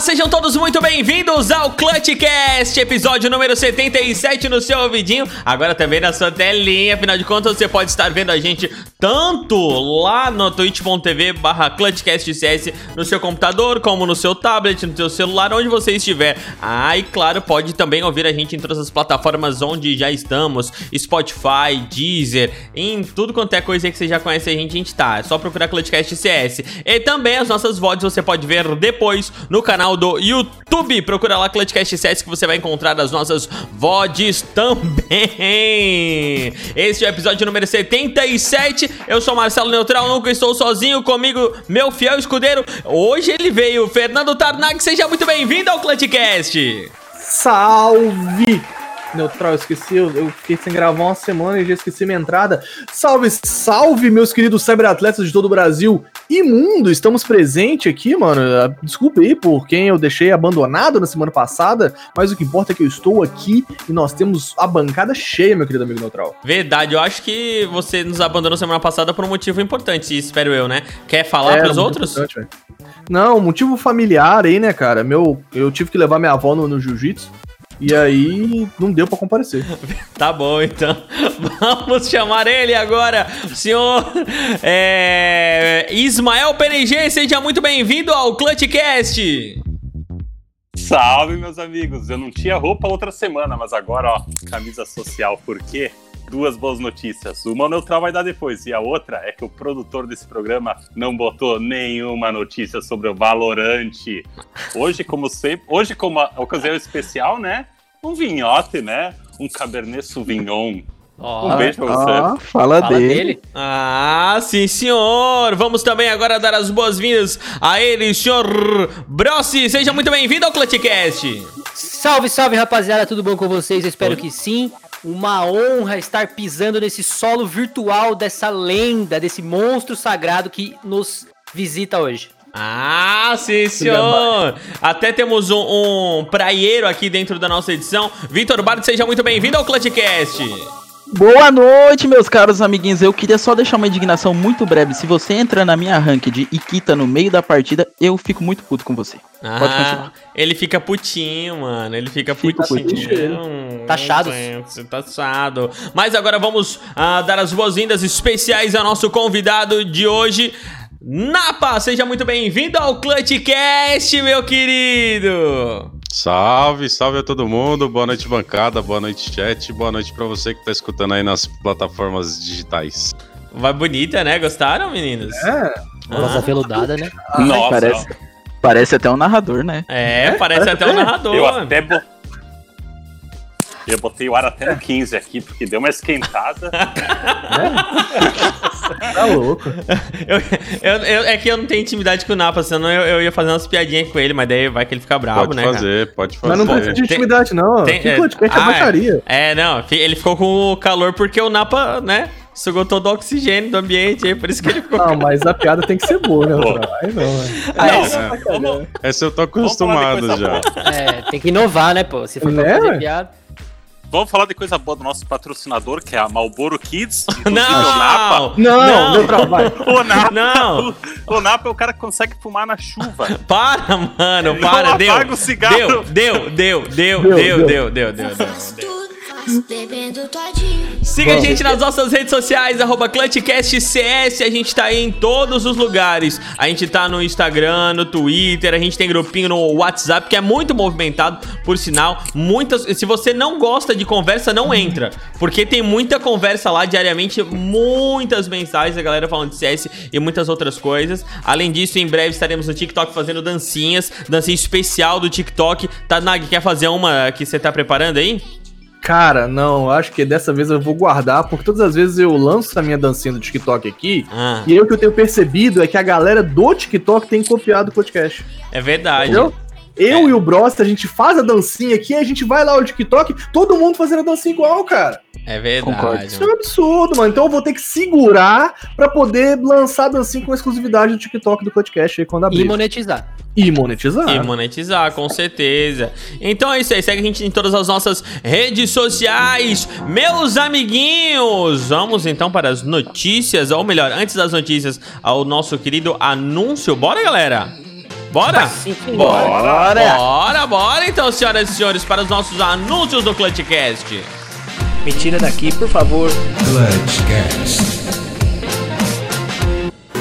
Sejam todos muito bem-vindos ao Clutchcast, episódio número 77 no seu ouvidinho, agora também na sua telinha, afinal de contas você pode estar vendo a gente tanto lá no twitch.tv barra clutchcastcs no seu computador, como no seu tablet, no seu celular, onde você estiver. Ah, e claro, pode também ouvir a gente em todas as plataformas onde já estamos, Spotify, Deezer, em tudo quanto é coisa que você já conhece a gente, a gente tá. É só procurar Clutchcast CS. E também as nossas VODs você pode ver depois no canal do YouTube. Procura lá Clutchcast CS que você vai encontrar as nossas VODs também. Este é o episódio número 77 eu sou Marcelo Neutral, nunca estou sozinho. Comigo, meu fiel escudeiro. Hoje ele veio, Fernando Tarnag. Seja muito bem-vindo ao Clutchcast. Salve! Neutral, eu esqueci, eu, eu, fiquei sem gravar uma semana e já esqueci minha entrada. Salve, salve, meus queridos cyberatletas de todo o Brasil e mundo! Estamos presentes aqui, mano. Desculpe aí por quem eu deixei abandonado na semana passada, mas o que importa é que eu estou aqui e nós temos a bancada cheia, meu querido amigo Neutral. Verdade, eu acho que você nos abandonou semana passada por um motivo importante, espero eu, né? Quer falar é, pros outros? Não, motivo familiar aí, né, cara? Meu, eu tive que levar minha avó no, no jiu-jitsu. E aí não deu para comparecer. tá bom, então. Vamos chamar ele agora, senhor é, Ismael PNG. Seja muito bem-vindo ao Clutchcast. Salve, meus amigos. Eu não tinha roupa outra semana, mas agora, ó, camisa social, por quê? Duas boas notícias. Uma o neutral vai dar depois, e a outra é que o produtor desse programa não botou nenhuma notícia sobre o Valorante. Hoje, como sempre, hoje, como a ocasião especial, né? Um vinhote, né? Um Cabernet Sauvignon. Oh, um beijo pra você. Oh, fala, fala dele. dele. Ah, sim, senhor. Vamos também agora dar as boas-vindas a ele, senhor Brossi. Seja muito bem-vindo ao Clutchcast. Salve, salve, rapaziada. Tudo bom com vocês? Eu espero Oi. que sim. Uma honra estar pisando nesse solo virtual dessa lenda, desse monstro sagrado que nos visita hoje. Ah, sim, senhor! Até temos um, um praieiro aqui dentro da nossa edição. Vitor Bard, seja muito bem-vindo ao Clutchcast. Boa noite, meus caros amiguinhos. Eu queria só deixar uma indignação muito breve. Se você entra na minha ranked e quita no meio da partida, eu fico muito puto com você. Ah, Pode continuar. Ele fica putinho, mano. Ele fica, fica putinho. putinho. Taxado. Taxado. Mas agora vamos uh, dar as boas-vindas especiais ao nosso convidado de hoje. Napa, seja muito bem-vindo ao Clutchcast, meu querido! Salve, salve a todo mundo, boa noite bancada, boa noite chat, boa noite para você que tá escutando aí nas plataformas digitais. Vai bonita, né? Gostaram, meninos? É. Voz ah. aveludada, né? Nossa. Parece, parece até um narrador, né? É, parece até um narrador. Eu até, eu botei o ar até no 15 aqui, porque deu uma esquentada. é. Tá louco. Eu, eu, eu, é que eu não tenho intimidade com o Napa, senão eu, eu ia fazer umas piadinhas com ele, mas daí vai que ele fica bravo, pode né? Pode fazer, cara? pode fazer. Mas não precisa de intimidade, não. Tem, é, podcast é, ah, baixaria. É, não, ele ficou com o calor porque o Napa, né? Sugou todo o oxigênio do ambiente, aí por isso que ele ficou. Não, mas a piada tem que ser boa, né? Aí não, né? Ah, essa, é, essa eu tô acostumado já. É, tem que inovar, né, pô? Se for né? fazer piada. Vamos falar de coisa boa do nosso patrocinador, que é a Malboro Kids. Não! O Napa. Não, não, trabalho. O Napa, não. O, o Napa é o cara que consegue fumar na chuva. Para, mano, para. Deu, deu, deu, deu, deu, deu, deu, deu, deu, deu, deu. Siga a gente nas nossas redes sociais, arroba ClutchCastCS. A gente tá aí em todos os lugares. A gente tá no Instagram, no Twitter, a gente tem grupinho no WhatsApp, que é muito movimentado, por sinal. Muitas. Se você não gosta de conversa, não entra. Porque tem muita conversa lá diariamente, muitas mensagens, a galera falando de CS e muitas outras coisas. Além disso, em breve estaremos no TikTok fazendo dancinhas, dancinha especial do TikTok. Tá, Nag, quer fazer uma que você tá preparando aí? Cara, não, acho que dessa vez eu vou guardar, porque todas as vezes eu lanço a minha dancinha do TikTok aqui, ah. e aí o que eu tenho percebido é que a galera do TikTok tem copiado o podcast. É verdade. Entendeu? Eu e o Bros, a gente faz a dancinha aqui, a gente vai lá no TikTok, todo mundo fazendo a dancinha igual, cara. É verdade. Concordo. Isso é um absurdo, mano. Então eu vou ter que segurar pra poder lançar a dancinha com exclusividade do TikTok do podcast aí quando E abrir. monetizar. E monetizar. E monetizar, com certeza. Então é isso aí, segue a gente em todas as nossas redes sociais, meus amiguinhos. Vamos então para as notícias, ou melhor, antes das notícias, ao nosso querido anúncio. Bora, galera? Bora? Sim, sim, Bora! Bora, bora então, senhoras e senhores, para os nossos anúncios do Clutchcast. Me tira daqui, por favor. Clutchcast.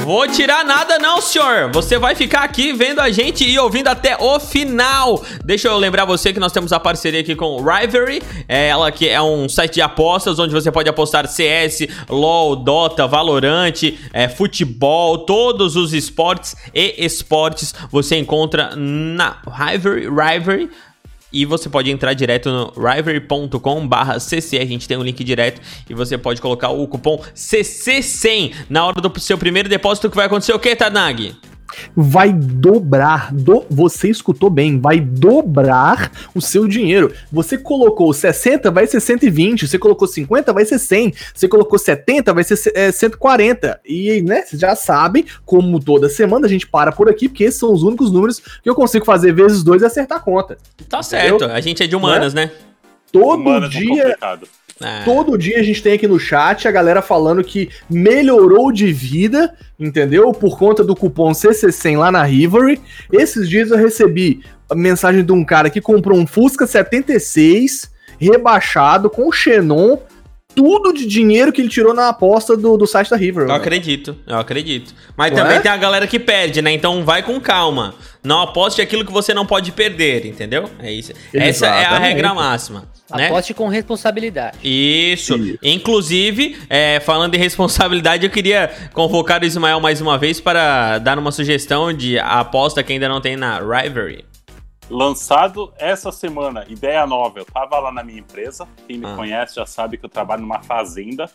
Vou tirar nada não, senhor. Você vai ficar aqui vendo a gente e ouvindo até o final. Deixa eu lembrar você que nós temos a parceria aqui com Rivalry, é, ela que é um site de apostas onde você pode apostar CS, LoL, Dota, Valorant, é, futebol, todos os esportes e esportes você encontra na Rivalry, Rivalry. E você pode entrar direto no rivalry.com cc, a gente tem um link direto e você pode colocar o cupom CC100 na hora do seu primeiro depósito que vai acontecer o que, Tanag? Vai dobrar. Do, você escutou bem, vai dobrar o seu dinheiro. Você colocou 60, vai ser 120. Você colocou 50, vai ser 100. Você colocou 70, vai ser é, 140. E, né, vocês já sabem, como toda semana a gente para por aqui, porque esses são os únicos números que eu consigo fazer vezes dois e acertar a conta. Tá certo, a gente é de humanas, né? Todo Humanas é dia, complicado. É. Todo dia a gente tem aqui no chat a galera falando que melhorou de vida, entendeu? Por conta do cupom CC100 lá na Rivalry. Esses dias eu recebi a mensagem de um cara que comprou um Fusca 76 rebaixado com Xenon, tudo de dinheiro que ele tirou na aposta do, do site da Rivalry. Eu mano. acredito, eu acredito. Mas Não também é? tem a galera que perde, né? Então vai com calma. Não aposte aquilo que você não pode perder, entendeu? É isso. Essa é a Exatamente. regra máxima, né? Aposte com responsabilidade. Isso. Isso. Inclusive, é, falando em responsabilidade, eu queria convocar o Ismael mais uma vez para dar uma sugestão de aposta que ainda não tem na Rivalry. Lançado essa semana, ideia nova. Eu tava lá na minha empresa. Quem me Ah. conhece já sabe que eu trabalho numa fazenda.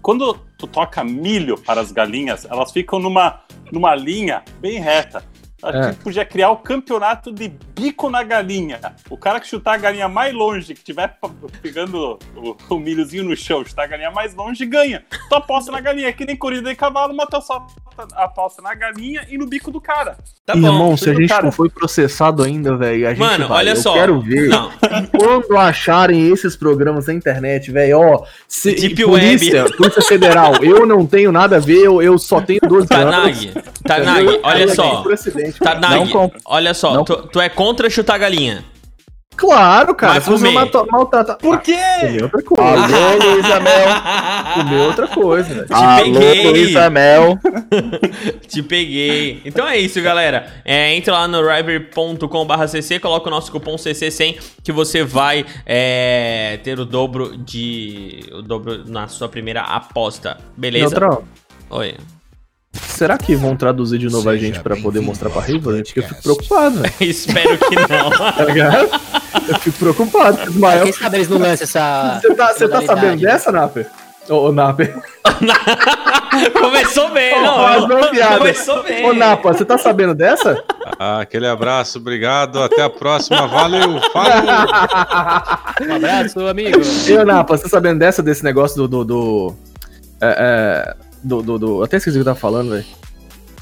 Quando tu toca milho para as galinhas, elas ficam numa, numa linha bem reta. A É. gente podia criar o campeonato de bico na galinha. O cara que chutar a galinha mais longe, que estiver pegando o, o milhozinho no chão, chutar a galinha mais longe, ganha. Tu aposta na galinha, é que nem corrida de cavalo, mas tu só aposta na galinha e no bico do cara. Tá Irmão, se a gente cara. não foi processado ainda, velho, a gente Mano, vai. olha Eu só. quero ver. Não, Quando acharem esses programas na internet, velho, ó. se- Deep polícia, Polícia Federal, eu não tenho nada a ver, eu, eu só tenho 12 anos. Tanag, Tanag, Entendeu? olha só. Não com- olha só, não tu, tu é contra chutar galinha. Claro, cara. Mas comer. malta- maltrata. Por quê? Comer outra coisa. Alô, Luísa Mel. Comer outra coisa. Te peguei. Alô, Luísa Mel. Te peguei. Então é isso, galera. É, entra lá no river.com/cc, coloca o nosso cupom CC100 que você vai é, ter o dobro de o dobro na sua primeira aposta. Beleza? Neutrão, Oi. Será que vão traduzir de novo a Seja gente pra poder mostrar pra? Porque eu fico preocupado, velho. Espero que não. Tá ligado? Eu fico preocupado. Ismael, Quem sabe eles não lançam essa. você tá, você tá sabendo né? dessa, Naper? Ô, ô, Naper. Começou bem, não. uma piada. Começou bem. Ô, Napa, você tá sabendo dessa? Ah, aquele abraço, obrigado. Até a próxima. Valeu, falou. Um abraço, amigo. E, ô, Napa, você tá sabendo dessa, desse negócio do... do, do é, é, do, do, do- eu até esqueci o que eu tava falando, velho.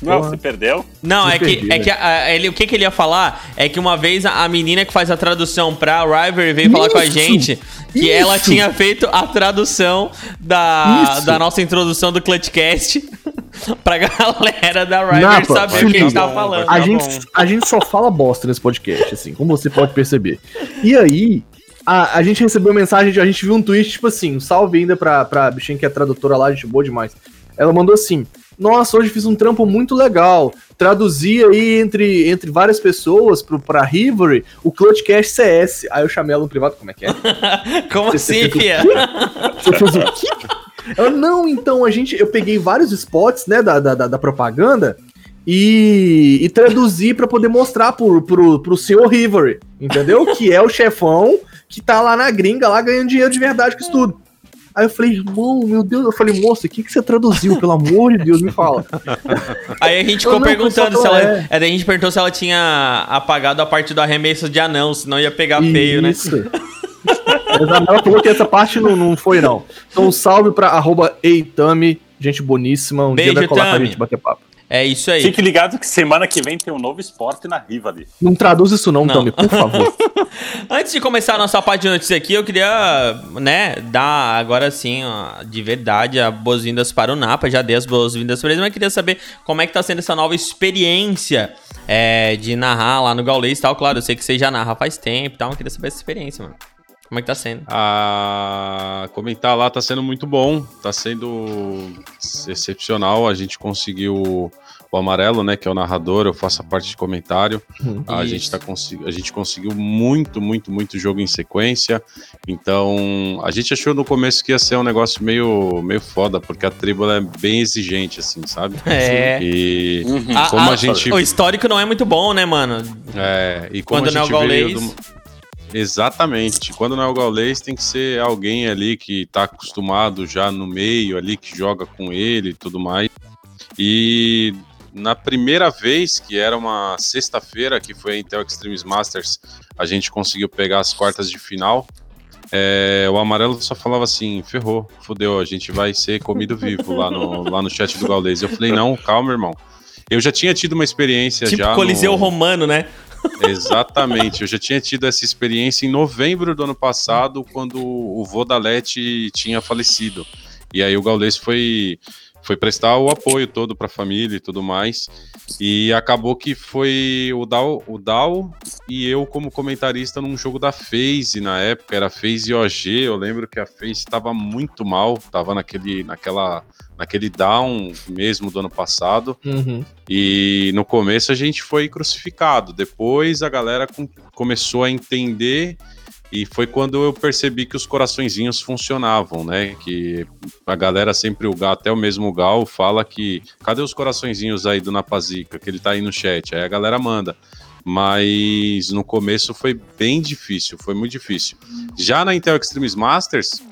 Não, Porra. você perdeu? Não, Me é que, perdi, é que a- a- ele, o que, que ele ia falar é que uma vez a, a menina que faz a tradução pra River veio falar com a Isso, gente que isso. ela tinha feito a tradução da, Isso. da nossa introdução do Clutchcast pra galera da River Napa, saber o que a gente tava falando. A Tá gente, bom. a gente só fala bosta nesse podcast, assim, como você pode perceber. E aí, a, a gente recebeu mensagem, de, a gente viu um tweet, tipo assim, um salve ainda pra, pra bichinha que é tradutora lá, gente boa demais. Ela mandou assim, nossa, hoje fiz um trampo muito legal, traduzi aí entre, entre várias pessoas pro, pra Rivery o Clutchcast CS. Aí eu chamei ela no privado, como é que é? Como Você assim, fia? Você fez o quê? Ela, não, então, a gente, eu peguei vários spots, né, da, da, da- da propaganda e, e traduzi pra poder mostrar pro, pro, pro senhor Rivery, entendeu? Que é o chefão que tá lá na gringa, lá ganhando dinheiro de verdade com isso tudo. Aí eu falei, irmão, meu Deus. Eu falei, moço, o que, que você traduziu? Pelo amor de Deus, me fala. Aí a gente ficou não, perguntando se ela. é. É, a gente perguntou se ela tinha apagado a parte do arremesso de anão, senão ia pegar feio, né? Isso. Mas a Mela falou que essa parte não, não foi, não. Então, salve pra arroba Eitami, gente boníssima. Um Beijo, dia vai colar Tami. gente bater papo. É isso aí. Fique ligado que semana que vem tem um novo esporte na Rivali. Não traduz isso não, Não. Tami, por favor. Antes de começar a nossa parte de notícias aqui, eu queria, né, dar agora sim, ó, de verdade, as boas-vindas para o Napa. Já dei as boas-vindas para eles, mas queria saber como é que tá sendo essa nova experiência é, de narrar lá no Gaulês e tal. Claro, eu sei que você já narra faz tempo e tal, mas queria saber essa experiência, mano. Como é que tá sendo? A comentar lá tá sendo muito bom, tá sendo excepcional. A gente conseguiu o amarelo, né, que é o narrador, eu faço a parte de comentário. A Isso. gente, tá a gente conseguiu muito, muito, muito jogo em sequência. Então, a gente achou no começo que ia ser um negócio meio, meio foda, porque a tribo é bem exigente, assim, sabe? É. E A- como a, a- gente. O histórico não é muito bom, né, mano? É, e como Quando a não é o gente veio do- Exatamente. Quando não é o gaulês, tem que ser alguém ali que tá acostumado já no meio ali, que joga com ele e tudo mais. E na primeira vez, que era uma sexta-feira, que foi a Intel Extremes Masters, a gente conseguiu pegar as quartas de final. É, o amarelo só falava assim: ferrou, fodeu, a gente vai ser comido vivo lá no, lá no chat do Gaulês. Eu falei: não, calma, irmão. Eu já tinha tido uma experiência Tipo já. Coliseu no... Romano, né? Exatamente, eu já tinha tido essa experiência em novembro do ano passado, quando o Vodalete tinha falecido. E aí o Gaules foi, foi prestar o apoio todo para a família e tudo mais. E acabou que foi o Dal, o Dal e eu como comentarista num jogo da FaZe na época, era FaZe e OG. Eu lembro que a FaZe estava muito mal, estava naquele, naquela, naquele down mesmo do ano passado. Uhum. E no começo a gente foi crucificado. Depois a galera com- começou a entender e foi quando eu percebi que os coraçõezinhos funcionavam, né? Que a galera sempre, o Gal, até o mesmo Gal, fala que cadê os coraçõezinhos aí do Napazica, que ele tá aí no chat? Aí a galera manda. Mas no começo foi bem difícil, foi muito difícil. Já na Intel Extremes Masters,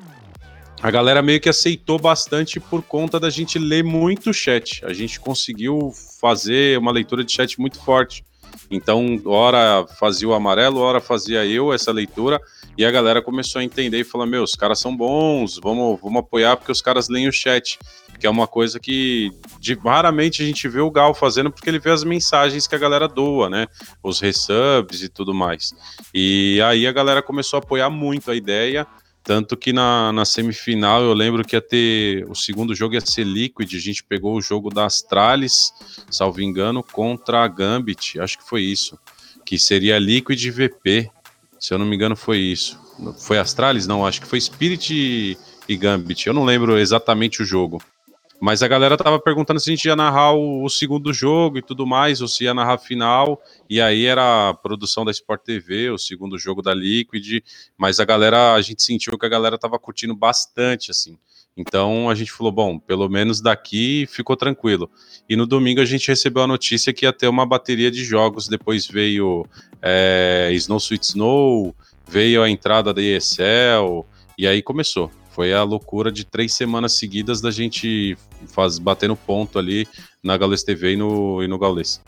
a galera meio que aceitou bastante por conta da gente ler muito chat. A gente conseguiu fazer uma leitura de chat muito forte. Então, hora fazia o amarelo, hora fazia eu essa leitura, e a galera começou a entender e falar: Meu, os caras são bons, vamos, vamos apoiar porque os caras leem o chat. Que é uma coisa que de- raramente a gente vê o Gal fazendo, porque ele vê as mensagens que a galera doa, né? Os resubs e tudo mais. E aí a galera começou a apoiar muito a ideia. Tanto que na, na semifinal eu lembro que ia ter. O segundo jogo ia ser Liquid. A gente pegou o jogo da Astralis, salvo engano, contra a Gambit. Acho que foi isso. Que seria Liquid e VP. Se eu não me engano, foi isso. Foi Astralis? Não, acho que foi Spirit e, e Gambit. Eu não lembro exatamente o jogo. Mas a galera tava perguntando se a gente ia narrar o, o segundo jogo e tudo mais, ou se ia narrar final. E aí era a produção da Sport TV, o segundo jogo da Liquid. Mas a galera, a gente sentiu que a galera tava curtindo bastante, assim. Então a gente falou, bom, pelo menos daqui ficou tranquilo. E no domingo a gente recebeu a notícia que ia ter uma bateria de jogos. Depois veio é, Snow Sweet Snow, veio a entrada da ESL, e aí começou. Foi a loucura de três semanas seguidas da gente faz, batendo ponto ali na Gaules TV e no, e no Gaules.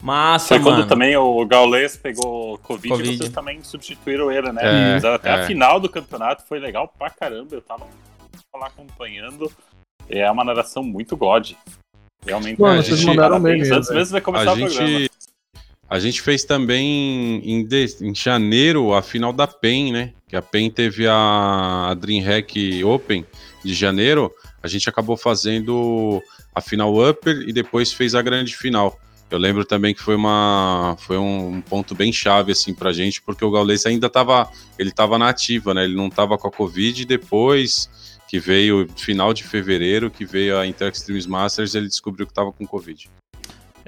Massa, Foi mano. quando também o Gaules pegou Covid, Covid. e vocês também substituíram ele, né? É, Até é. a final do campeonato foi legal pra caramba. Eu tava lá acompanhando. É uma narração muito god. Realmente. Mano, vocês gente, mandaram bem mesmo, Antes mesmo de começar A o programa. A gente fez também em, de- em janeiro a final da PEN, né? Que a PEN teve a, a DreamHack Open de janeiro. A gente acabou fazendo a final Upper e depois fez a grande final. Eu lembro também que foi uma foi um ponto bem chave assim pra gente, porque o Gaules ainda tava, ele tava na ativa, né? Ele não tava com a Covid e depois que veio final de fevereiro, que veio a Inter Extremes Masters, ele descobriu que tava com Covid.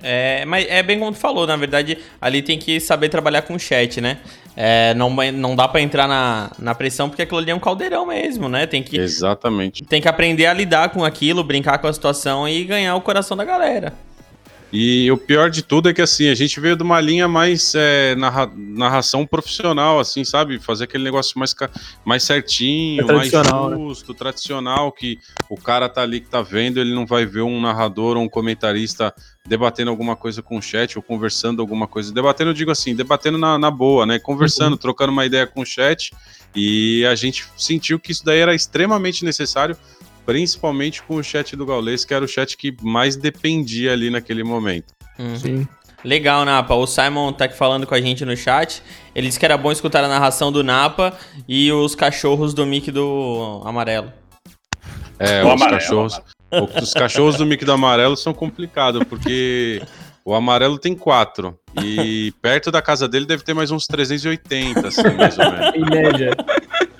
É, mas é bem como tu falou, na verdade, ali tem que saber trabalhar com o chat, né? É, não, não dá pra entrar na, na pressão, porque aquilo ali é um caldeirão mesmo, né? Tem que, Exatamente. tem que aprender a lidar com aquilo, brincar com a situação e ganhar o coração da galera. E o pior de tudo é que assim, a gente veio de uma linha mais é, narra narração profissional, assim, sabe? Fazer aquele negócio mais, mais certinho, É mais justo, tradicional, que o cara tá ali que tá vendo, ele não vai ver um narrador ou um comentarista debatendo alguma coisa com o chat ou conversando alguma coisa. Debatendo, eu digo assim, debatendo na, na boa, né? Conversando, Uhum. trocando uma ideia com o chat. E a gente sentiu que isso daí era extremamente necessário, principalmente com o chat do Gaules, que era o chat que mais dependia ali naquele momento. Uhum. Sim. Legal, Napa. O Simon tá aqui falando com a gente no chat. Ele disse que era bom escutar a narração do Napa e os cachorros do Mickey do Amarelo. É, O os amarelo, cachorros. Os cachorros do Mickey do Amarelo são complicados, porque o amarelo tem quatro. E perto da casa dele deve ter mais uns 380, assim, mais ou menos. Em média.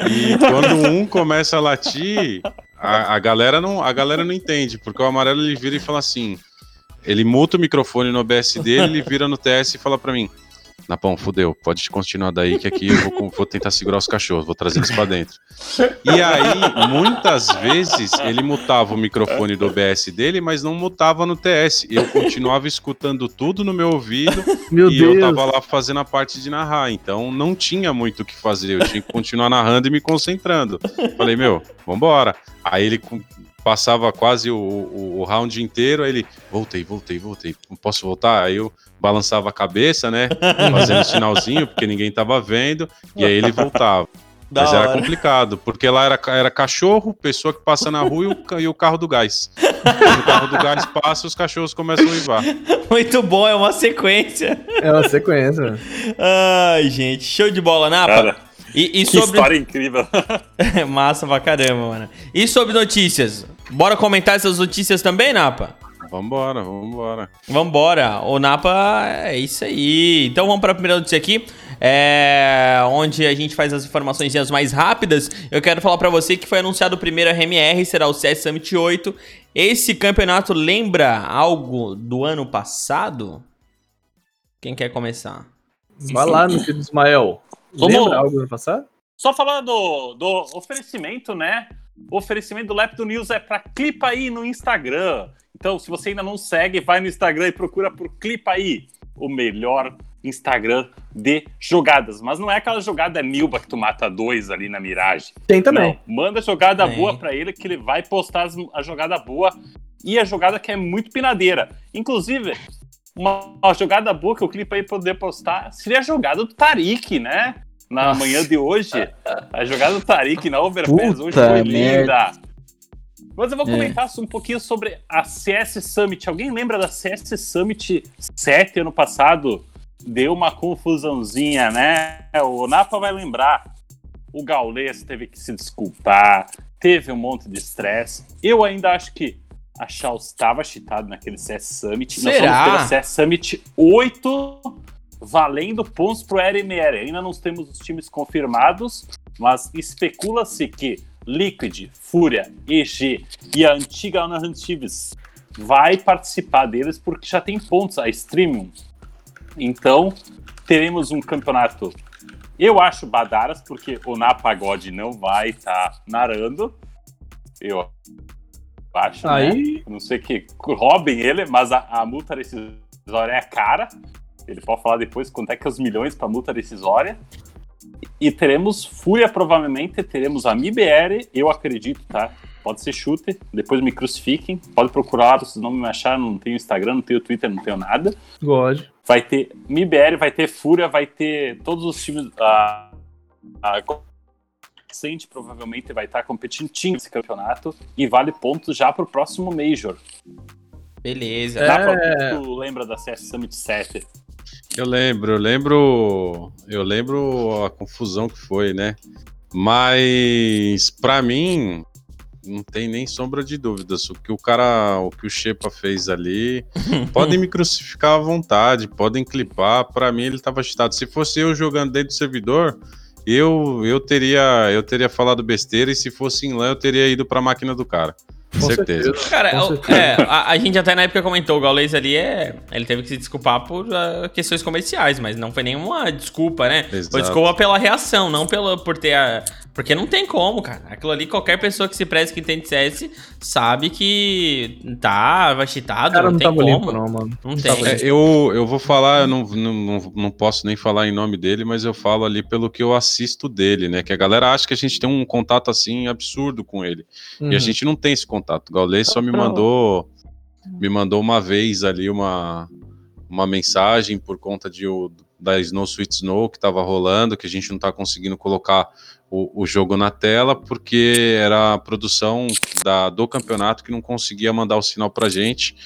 E quando um começa a latir, a, a galera não, a galera não entende, porque o amarelo ele vira e fala assim: ele muta o microfone no OBS dele, ele vira no TS e fala pra mim. Napão, fudeu, pode continuar daí que aqui eu vou, vou tentar segurar os cachorros, vou trazer eles pra dentro. E aí, muitas vezes, ele mutava o microfone do OBS dele, mas não mutava no TS. Eu continuava escutando tudo no meu ouvido Meu e Deus. eu tava lá fazendo a parte de narrar, então não tinha muito o que fazer, eu tinha que continuar narrando e me concentrando. Falei, meu, vambora. Aí ele passava quase o, o- o round inteiro, aí ele, voltei, voltei, voltei, não posso voltar? Aí eu balançava a cabeça, né, fazendo sinalzinho, porque ninguém tava vendo, e aí ele voltava. Da Mas era hora. complicado, porque lá era, era cachorro, pessoa que passa na rua e o, e o carro do gás. Quando o carro do gás passa, os cachorros começam a uivar. Muito bom, é uma sequência. É uma sequência. Ai, gente, show de bola, Napa. Cara, E, e que sobre. história incrível. Massa pra caramba, mano. E sobre notícias? Bora comentar essas notícias também, Napa? Vambora, vambora. Vambora, o Napa é isso aí. Então vamos para a primeira notícia aqui, é, onde a gente faz as informações mais rápidas. Eu quero falar para você que foi anunciado o primeiro RMR, será o CS Summit 8. Esse campeonato lembra algo do ano passado? Quem quer começar? Vai lá, meu querido Ismael. Vamos- Lembra algo do passado? Só falando do, do oferecimento, né? O oferecimento do Lepto News é para Clipa aí no Instagram. Então, se você ainda não segue, vai no Instagram e procura por Clipa aí, o melhor Instagram de jogadas. Mas não é aquela jogada Nilba que tu mata dois ali na miragem. Tem também. Não, manda jogada Tem. boa pra ele que ele vai postar as- a jogada boa e a jogada que é muito pinadeira. Inclusive, uma, uma jogada boa que o clipe aí poder postar seria a jogada do Tarik, né? Na Nossa. manhã de hoje. A jogada do Tarik na Overpass hoje foi linda. Mas eu vou É. comentar um pouquinho sobre a CS Summit. Alguém lembra da CS Summit 7 ano passado? Deu uma confusãozinha, né? O Napa vai lembrar. O Gaules teve que se desculpar, teve um monte de estresse. Eu ainda acho que a Shaw estava cheatado naquele CS Summit. Nós Será? vamos ter a CS Summit 8 valendo pontos pro RMR. Ainda não temos os times confirmados, mas especula-se que Liquid, Fúria, EG e a antiga Chiefs vai participar deles porque já tem pontos a Streamium. Então, teremos um campeonato eu acho badaras, porque o Napagode não vai estar narrando. Eu acho, né? Aí, A não sei que roubem ele, mas a, a multa decisória é cara. Ele pode falar depois quanto é que é os milhões para multa decisória. E teremos Fúria, provavelmente, teremos a MIBR, eu acredito, tá? Pode ser chute, depois me crucifiquem. Pode procurar, vocês não me acharam, não tenho Instagram, não tenho Twitter, não tenho nada. God. Vai ter MIBR, vai ter Fúria, vai ter todos os times. A, a Sente provavelmente vai estar competindo nesse campeonato e vale pontos já pro próximo Major. Beleza. É. Dá pra, tu lembra da CS Summit 7? Eu lembro, eu lembro. Eu lembro a confusão que foi, né? Mas pra mim não tem nem sombra de dúvidas. O que o cara, o que o Shepa fez ali, podem me crucificar à vontade, podem clipar. Pra mim ele tava agitado. Se fosse eu jogando dentro do servidor, eu eu teria eu teria falado besteira e se fosse em LAN eu teria ido pra máquina do cara. Com certeza. Cara, Com o- certeza. é, a, a gente até na época comentou, o Gaules ali é. Ele teve que se desculpar por ah, questões comerciais, mas não foi nenhuma desculpa, né? Foi Exato. desculpa pela reação, não pela, por ter ah, Porque não tem como, cara. Aquilo ali, qualquer pessoa que se preze que entende CS sabe que tá, vai cheatado, Cara, não, não tem como. limpo, não, mano. Não Não tem. É, eu, eu vou falar, eu não, não, não, posso nem falar em nome dele, mas eu falo ali pelo que eu assisto dele, né? Que a galera acha que a gente tem um contato assim absurdo com ele. Uhum. E a gente não tem esse contato. O Gaules só me Não. mandou me mandou uma vez ali uma, uma mensagem por conta de o, da Snow Sweet Snow que estava rolando, que a gente não tá conseguindo colocar o, o jogo na tela, porque era a produção da, do campeonato que não conseguia mandar o sinal pra gente.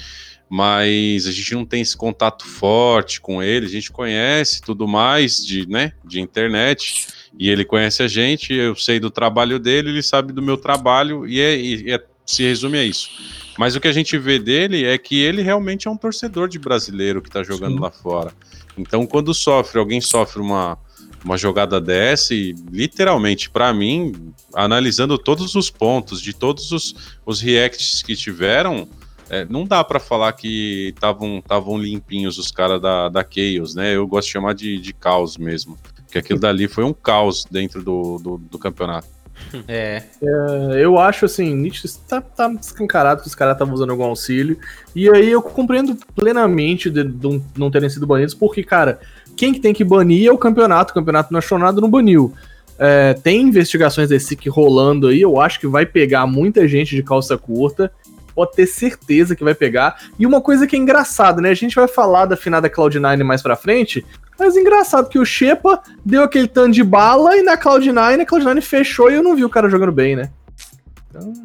Mas a gente não tem esse contato forte com ele, a gente conhece tudo mais de, né, de internet, e ele conhece a gente, eu sei do trabalho dele, ele sabe do meu trabalho, e, é, e é- se resume a isso. Mas o que a gente vê dele é que ele realmente é um torcedor de brasileiro que tá jogando Sim. lá fora. Então, quando sofre, alguém sofre uma, uma jogada dessa, e literalmente, para mim, analisando todos os pontos de todos os, os reacts que tiveram, é, não dá pra falar que estavam limpinhos os caras da, da Chaos, né? Eu gosto de chamar de, de caos mesmo. Porque aquilo dali foi um caos dentro do, do, do campeonato. É. É, Eu acho assim, nítido, tá, tá escancarado que os caras estavam usando algum auxílio. E aí eu compreendo plenamente de, de não terem sido banidos, porque, cara, quem que tem que banir é o campeonato. O campeonato nacional não baniu. É, tem investigações desse SIC rolando aí, eu acho que vai pegar muita gente de calça curta. Pode ter certeza que vai pegar. E uma coisa que é engraçada, né? A gente vai falar da finada Cloud9 mais pra frente. Mas engraçado que o Shepa deu aquele tanto de bala e na Cloud9 a Cloud9 fechou e eu não vi o cara jogando bem, né?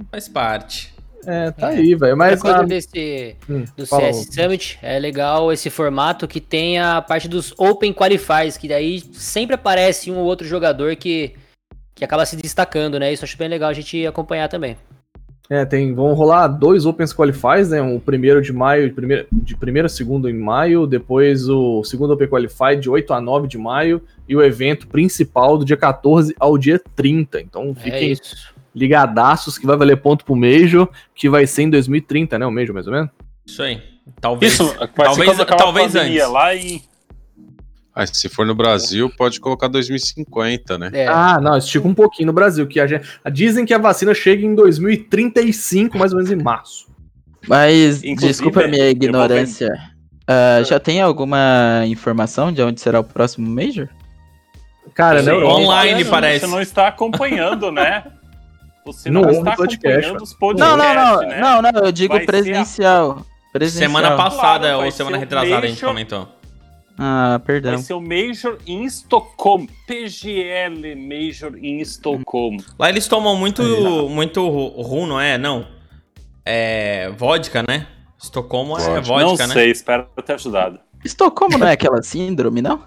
Faz parte. É, tá É. aí, velho. Mas coisa ah, desse, hum, do fala, CS Summit é legal esse formato que tem a parte dos Open Qualifiers, que daí sempre aparece um ou outro jogador que, que acaba se destacando, né? Isso eu acho bem legal a gente acompanhar também. É, tem, vão rolar dois Opens Qualifies, né? O primeiro de maio, primeiro, de primeiro a segundo em maio, depois o segundo Open Qualify de 8 a 9 de maio e o evento principal do dia 14 ao dia 30. Então É fiquem isso. ligadaços que vai valer ponto pro Major, que vai ser em 2030, né? O Major, mais ou menos. Isso aí. Talvez. Isso, talvez talvez antes. Lá em Ah, se for no Brasil, pode colocar 2050, né? É. Ah, não, estica um pouquinho no Brasil, que a gente, dizem que a vacina chega em 2035, mais ou menos em março. Mas, Inclusive, desculpa a minha ignorância. Ah, já tem alguma informação de onde será o próximo Major? Cara, Sim, Europa, online, você parece. Você não está acompanhando, né? Você Não não, está acompanhando os podcasts, Não, não, não, né? não, não, eu digo Vai ser presencial. Presencial. Semana passada Claro, ou semana retrasada a gente comentou. Ah, perdão. Vai ser o Major em Estocolmo. PGL Major em Estocolmo. Lá eles tomam muito, muito ru- rum, não é? Não. É. Vodka, né? Estocolmo é Vodka. vodka, não né? sei, espero ter ajudado. Estocolmo não é aquela síndrome, não?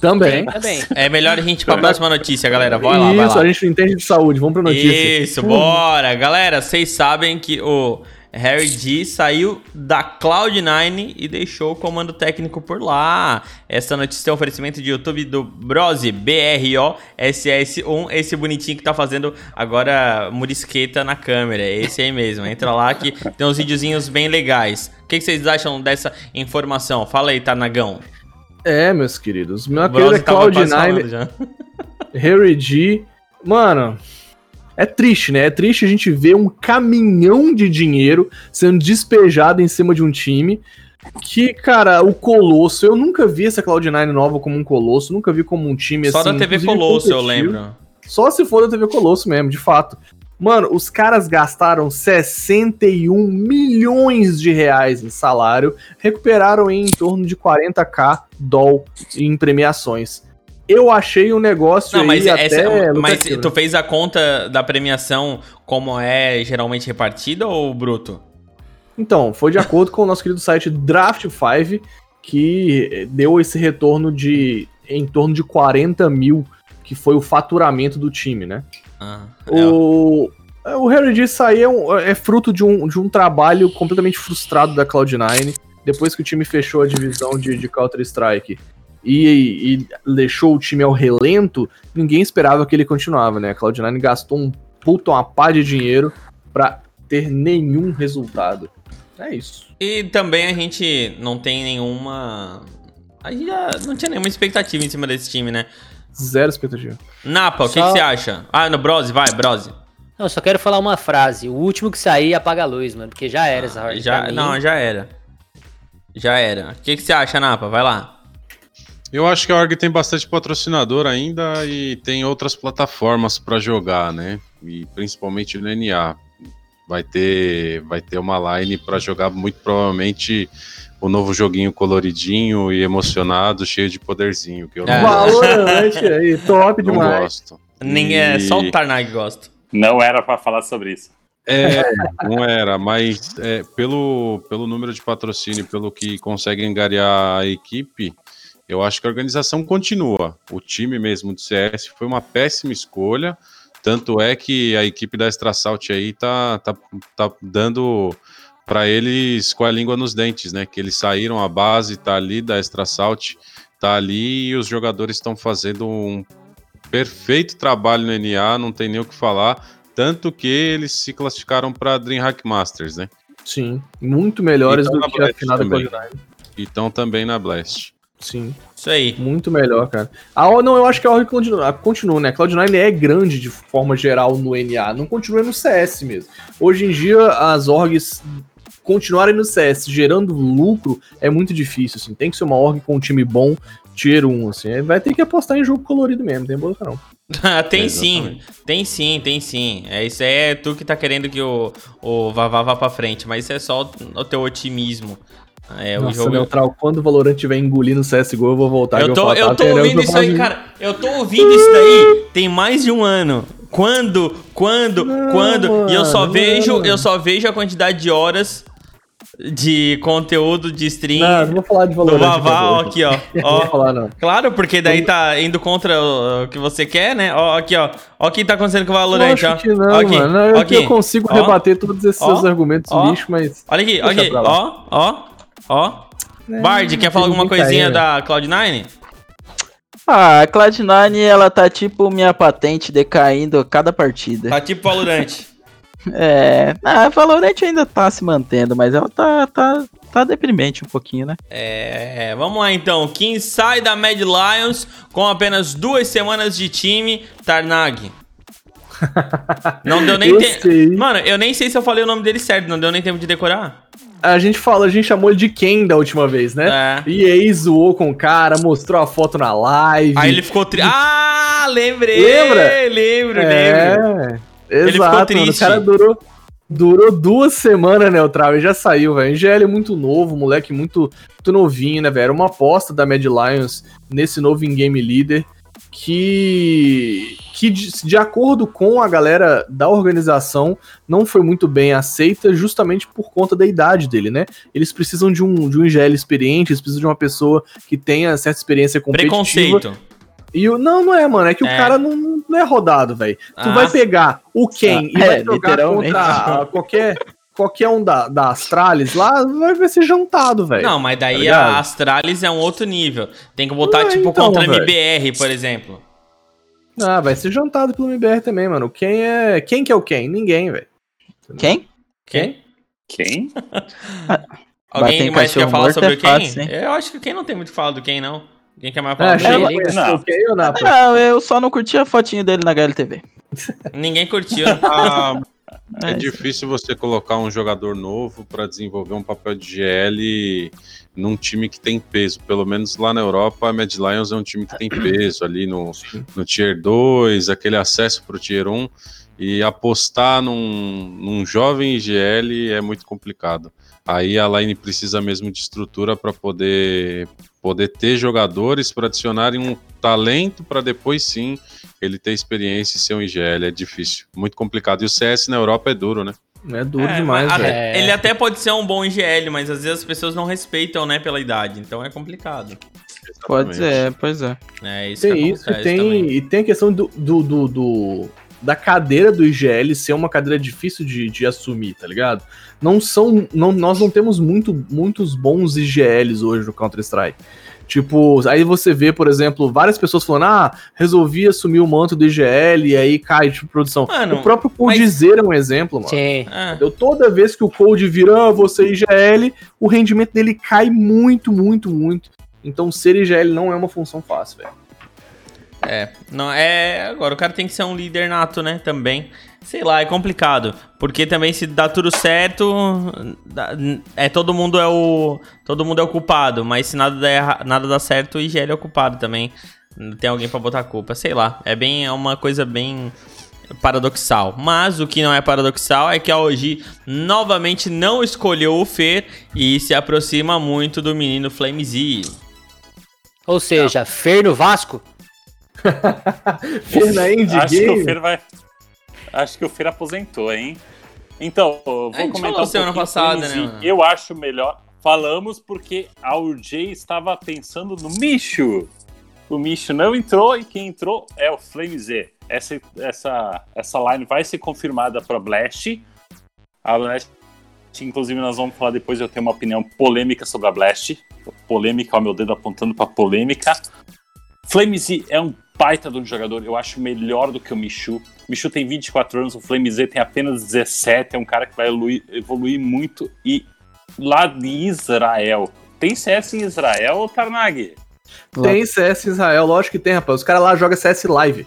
também. Também. É melhor a gente ir pra próxima notícia, galera. Vai lá, vai Isso, lá. a gente entende de saúde, vamos pra notícia. Isso, bora! Galera, vocês sabem que o Harry G saiu da Cloud9 e deixou o comando técnico por lá. Essa notícia é um oferecimento de YouTube do Brose, B-R-O-S-S-1, esse bonitinho que tá fazendo agora murisqueta na câmera. Esse aí mesmo. Entra lá que tem uns videozinhos bem legais. O que, que vocês acham dessa informação? Fala aí, Tanagão. É, meus queridos. Minha O Brose querida tava quase Cloud9, falando já. Harry G. Mano, é triste, né? É triste a gente ver um caminhão de dinheiro sendo despejado em cima de um time. Que, cara, o Colosso, eu nunca vi essa Cloud9 nova como um Colosso, nunca vi como um time Só assim. da TV Colosso, eu lembro. Só se for da TV Colosso mesmo, de fato. Mano, os caras gastaram 61 milhões de reais em salário, recuperaram em, torno de 40k doll em premiações. Eu achei um negócio Não, mas, aí essa, mas tu fez a conta da premiação como é geralmente repartida ou bruto? Então, foi de acordo com o nosso querido site Draft5, que deu esse retorno de em torno de 40 mil, que foi o faturamento do time, né? Ah, é. O, o Harry G sair é, um- é fruto de um, de um trabalho completamente frustrado da Cloud9, depois que o time fechou a divisão de, de Counter-Strike e, e deixou o time ao relento, ninguém esperava que ele continuava, né? A Cloud9 gastou um puta uma pá de dinheiro pra ter nenhum resultado. É isso. E também a gente não tem nenhuma. A gente já não tinha nenhuma expectativa em cima desse time, né? Zero expectativa. Napa, o que, Só- que você acha? Ah, no Brose, vai, Brose. Não, eu só quero falar uma frase. O último que sair, apaga a luz, mano. Porque já era essa hora. Ah, Já, não, já era. Já era. O que, que você acha, Napa? Vai lá. Eu acho que a org tem bastante patrocinador ainda e tem outras plataformas para jogar, né? E principalmente no NA. Vai ter, vai ter uma line para jogar muito provavelmente o novo joguinho coloridinho e emocionado, cheio de poderzinho, que eu não, É. Valorante aí, top não demais. gosto. Ninguém, é E- Só o Tarnag gosta. Não era pra falar sobre isso. É, não era, mas é, pelo, pelo número de patrocínio, pelo que consegue angariar a equipe, eu acho que a organização continua. O time mesmo do CS foi uma péssima escolha, tanto é que a equipe da Extra Salt aí tá, tá, tá dando para eles com a língua nos dentes, né? Que eles saíram, a base tá ali da Extra Salt, tá ali e os jogadores estão fazendo um perfeito trabalho no NA, não tem nem o que falar. Tanto que eles se classificaram para DreamHack Masters, né? Sim, muito melhores Então, do que a final da também. Cloud9. E estão também na Blast. Sim, Isso aí. muito melhor, cara. Ah, não, eu acho que a org continua, continua né? Cloud9 é grande de forma geral no NA, não continua no CS mesmo. Hoje em dia, as orgs continuarem no CS gerando lucro é muito difícil, assim. Tem que ser uma org com um time bom, tier 1, assim. Vai ter que apostar em jogo colorido mesmo, não tem boca não. tem sim, Exatamente. tem sim, tem sim. É, isso aí é tu que tá querendo que o, o Vavá vá pra frente, mas isso é só o, o teu otimismo. É, o Nossa, jogo. Neutral, quando o Valorant tiver engolindo o CSGO, eu vou voltar. eu e tô, falar, eu tô tá, ouvindo eu isso aí, cara. Eu tô ouvindo isso daí tem mais de um ano. Quando, quando, Não, quando? e eu só mano, vejo, não. eu só vejo a quantidade de horas de conteúdo de stream Não, não vou falar de do Valorant. Ó, agora. aqui, ó. Não vou ó. falar, não. Claro, porque daí tá indo contra o, o que você quer, né? Ó, aqui, ó. Ó o que tá acontecendo com o Valorant, ó. que não, Ó aqui, mano. Eu, ó aqui. eu consigo Ó, rebater todos esses ó, seus argumentos ó. lixo, mas. Olha aqui, olha aqui. Ó, ó, ó. É, Bard, quer falar alguma coisinha aí, da Cloud9? Ah, a Cloud9, ela tá tipo minha patente decaindo a cada partida. Tá tipo Valorant. É. Ah, a Valorant ainda tá se mantendo, mas ela tá, tá, tá deprimente um pouquinho, né? É, vamos lá então. Quem sai da Mad Lions com apenas duas semanas de time, Tarnag. Não deu nem Eu tempo. sei. Mano, eu nem sei se eu falei o nome dele certo, não deu nem tempo de decorar. A gente fala, a gente chamou ele de Ken da última vez, né? É. E aí zoou com o cara, mostrou a foto na live. Aí ele ficou triste. Ah, lembrei! Lembra? Lembro, lembro. É, Ele ficou exato, mano. O triste. cara durou, durou duas semanas neutral e já saiu, velho. IGL é muito novo, moleque muito, muito novinho, né, velho? Era uma aposta da Mad Lions nesse novo in-game leader que, que de, de acordo com a galera da organização, não foi muito bem aceita justamente por conta da idade dele, né? Eles precisam de um, de um IGL experiente, eles precisam de uma pessoa que tenha certa experiência competitiva. Preconceito. E o, não, não é, mano. É que o É. cara não, não é rodado, velho. Tu Ah. vai pegar o Ken e É, vai jogar literalmente. contra qualquer, qualquer um da, da Astralis lá, vai, vai ser jantado, velho. Não, mas daí Tá a Astralis é um outro nível. Tem que botar, Ah, tipo, então, contra a. MBR, por exemplo. Ah, vai ser jantado pelo MBR também, mano. Quem é. Quem que é o Ken? Ninguém, velho. Quem? Quem? Quem? Alguém mais quer falar sobre é o fácil, hein? Eu acho que o Ken não tem muito que falar do Ken, não. Quem quer mais falar Ah, do pra conhecer Não. Não, eu só não curti a fotinho dele na HLTV. Ninguém curtiu. Ah, é É, difícil você colocar um jogador novo para desenvolver um papel de GL num time que tem peso. Pelo menos lá na Europa, a Mad Lions é um time que tem peso ali no, no Tier 2, aquele acesso para o Tier 1. E apostar num, num jovem IGL é muito complicado. Aí a line precisa mesmo de estrutura para poder, poder ter jogadores para adicionarem um talento para depois sim ele ter experiência e ser um IGL. É difícil, muito complicado. E o CS na Europa é duro, né? É duro É, demais, velho. É. Ele até pode ser um bom IGL, mas às vezes as pessoas não respeitam, né, pela idade. Então é complicado. Pode Exatamente. ser, pois é. É isso Tem que isso e tem, também. e tem a questão do, do, do- do- da cadeira do IGL ser uma cadeira difícil de, de assumir, tá ligado? Não são. Não, nós não temos muito, muitos bons IGLs hoje no Counter-Strike. Tipo, aí você vê, por exemplo, várias pessoas falando: ah, resolvi assumir o manto do IGL e aí cai de produção. Mano, o próprio mas- Coldzera é um exemplo, mano. Sim. É. Eu, toda vez que o Cold vira, ah, você IGL, o rendimento dele cai muito, muito, muito. Então ser IGL não é uma função fácil, velho. É, não é. Agora o cara tem que ser um líder nato, né? Também. Sei lá, é complicado. Porque também se dá tudo certo, é todo mundo é o todo mundo é o culpado, mas se nada dá, nada dá certo, o IGL é o culpado também. Não tem alguém pra botar a culpa, sei lá. É bem é uma coisa bem paradoxal. Mas o que não é paradoxal é que a OG novamente não escolheu o Fer e se aproxima muito do menino Flamez. Ou seja, Fer no Vasco? Fer na Indie Acho que o. Fer vai. Acho que o Fer aposentou, hein? Então, vou A gente comentar falou um semana passada, né? Eu acho melhor. Falamos porque a UJ estava pensando no Micho. O Micho não entrou e quem entrou é o Flame Z. Essa, essa, essa line vai ser confirmada para Blast. A Blast, inclusive, nós vamos falar depois. Eu tenho uma opinião polêmica sobre a Blast. Polêmica, ó, meu dedo apontando para polêmica. Flamez é um baita de um jogador, eu acho melhor do que o Michu. O Michu tem 24 anos, o Flamez tem apenas 17, é um cara que vai evoluir, evoluir muito. E lá de Israel, tem CS em Israel, Tarnag? Tem CS em Israel, lógico que tem, rapaz. Os caras lá jogam CS Live.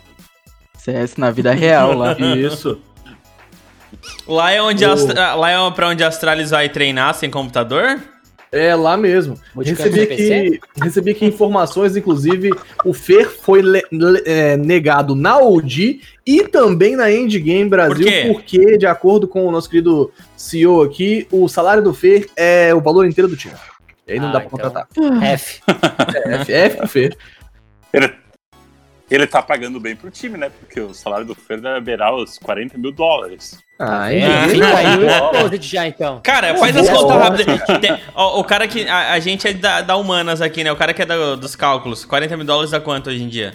CS na vida real lá. Isso. Lá é onde Astra- lá é pra onde a Astralis vai treinar sem computador? É lá mesmo. Modificando Recebi aqui, recebi aqui informações, inclusive, o Fer foi le- le- é, negado na OG e também na Endgame Brasil, Por porque, de acordo com o nosso querido CEO aqui, o salário do Fer é o valor inteiro do time. E aí não Ah, dá pra então. contratar. F. É, F, F pro Fer. Ele, tá pagando bem pro time, né? Porque o salário do Fer deve beirar os 40 mil dólares. Ah, É, Endgame. fica aí o ó. exposit já então. Cara, faz as É contas rápidas. O cara que. A, a gente é da, da Humanas aqui, né? O cara que é da- dos cálculos. 40 mil dólares dá quanto hoje em dia?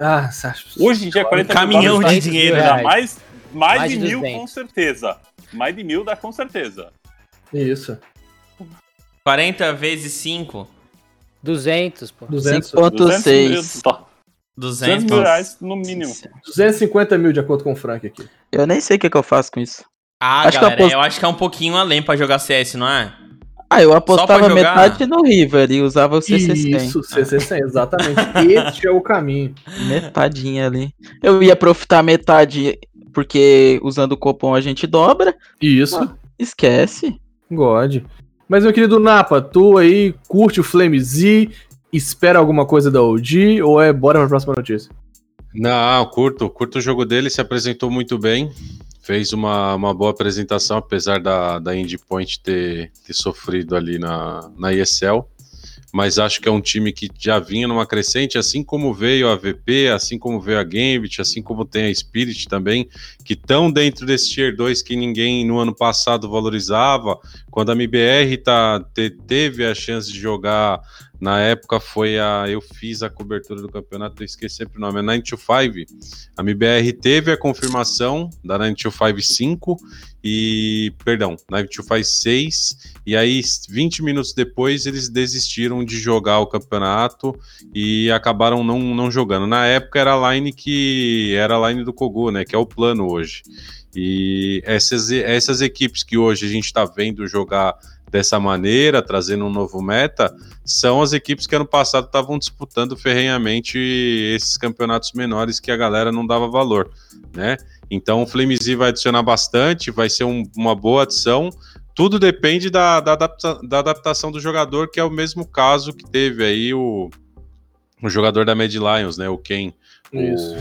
Ah. Hoje em dia, 40 caminhão mil dólares de dinheiro, dá né? mais, mais, Mais de de mil, 200. com certeza. Mais de mil dá com certeza. Isso. 40 vezes 5. 200, pô. 200, 5.6. 200 mil 200. reais no mínimo. 250 mil, de acordo com o Frank aqui. Eu nem sei o que, que eu faço com isso. Ah, Acho eu galera, aposto- eu acho que é um pouquinho além pra jogar CS, não é? Ah, eu apostava metade no River e usava o CC100. Isso, CC100, exatamente. Este é o caminho. Metadinha ali. Eu ia profitar metade porque usando o cupom a gente dobra. Isso. Esquece. God. Mas, meu querido Napa, tu aí curte o Flame Z, espera alguma coisa da OG ou é bora pra próxima notícia? Não, curto, curto o jogo dele, se apresentou muito bem, fez uma, uma boa apresentação, apesar da, da Indie Point ter, ter sofrido ali na, na ESL. Mas acho que é um time que já vinha numa crescente, assim como veio a VP, assim como veio a Gambit, assim como tem a Spirit também, que estão dentro desse Tier 2 que ninguém no ano passado valorizava. Quando a MBR tá, te- teve a chance de jogar na época foi a. Eu fiz a cobertura do campeonato, eu esqueci sempre o nome, é 925. A MBR teve a confirmação da 925 5 e. Perdão, 925 6. E aí, 20 minutos depois, eles desistiram de jogar o campeonato e acabaram não, não jogando. Na época era a line que. Era a line do Kogu, né? Que é o plano hoje. E essas, essas equipes que hoje a gente está vendo jogar dessa maneira, trazendo um novo meta, são as equipes que ano passado estavam disputando ferrenhamente esses campeonatos menores que a galera não dava valor, né? Então o Flamez vai adicionar bastante, vai ser um- uma boa adição. Tudo depende da, da, adapta- da adaptação do jogador, que é o mesmo caso que teve aí o, o jogador da Mad Lions, né? O Ken, Isso.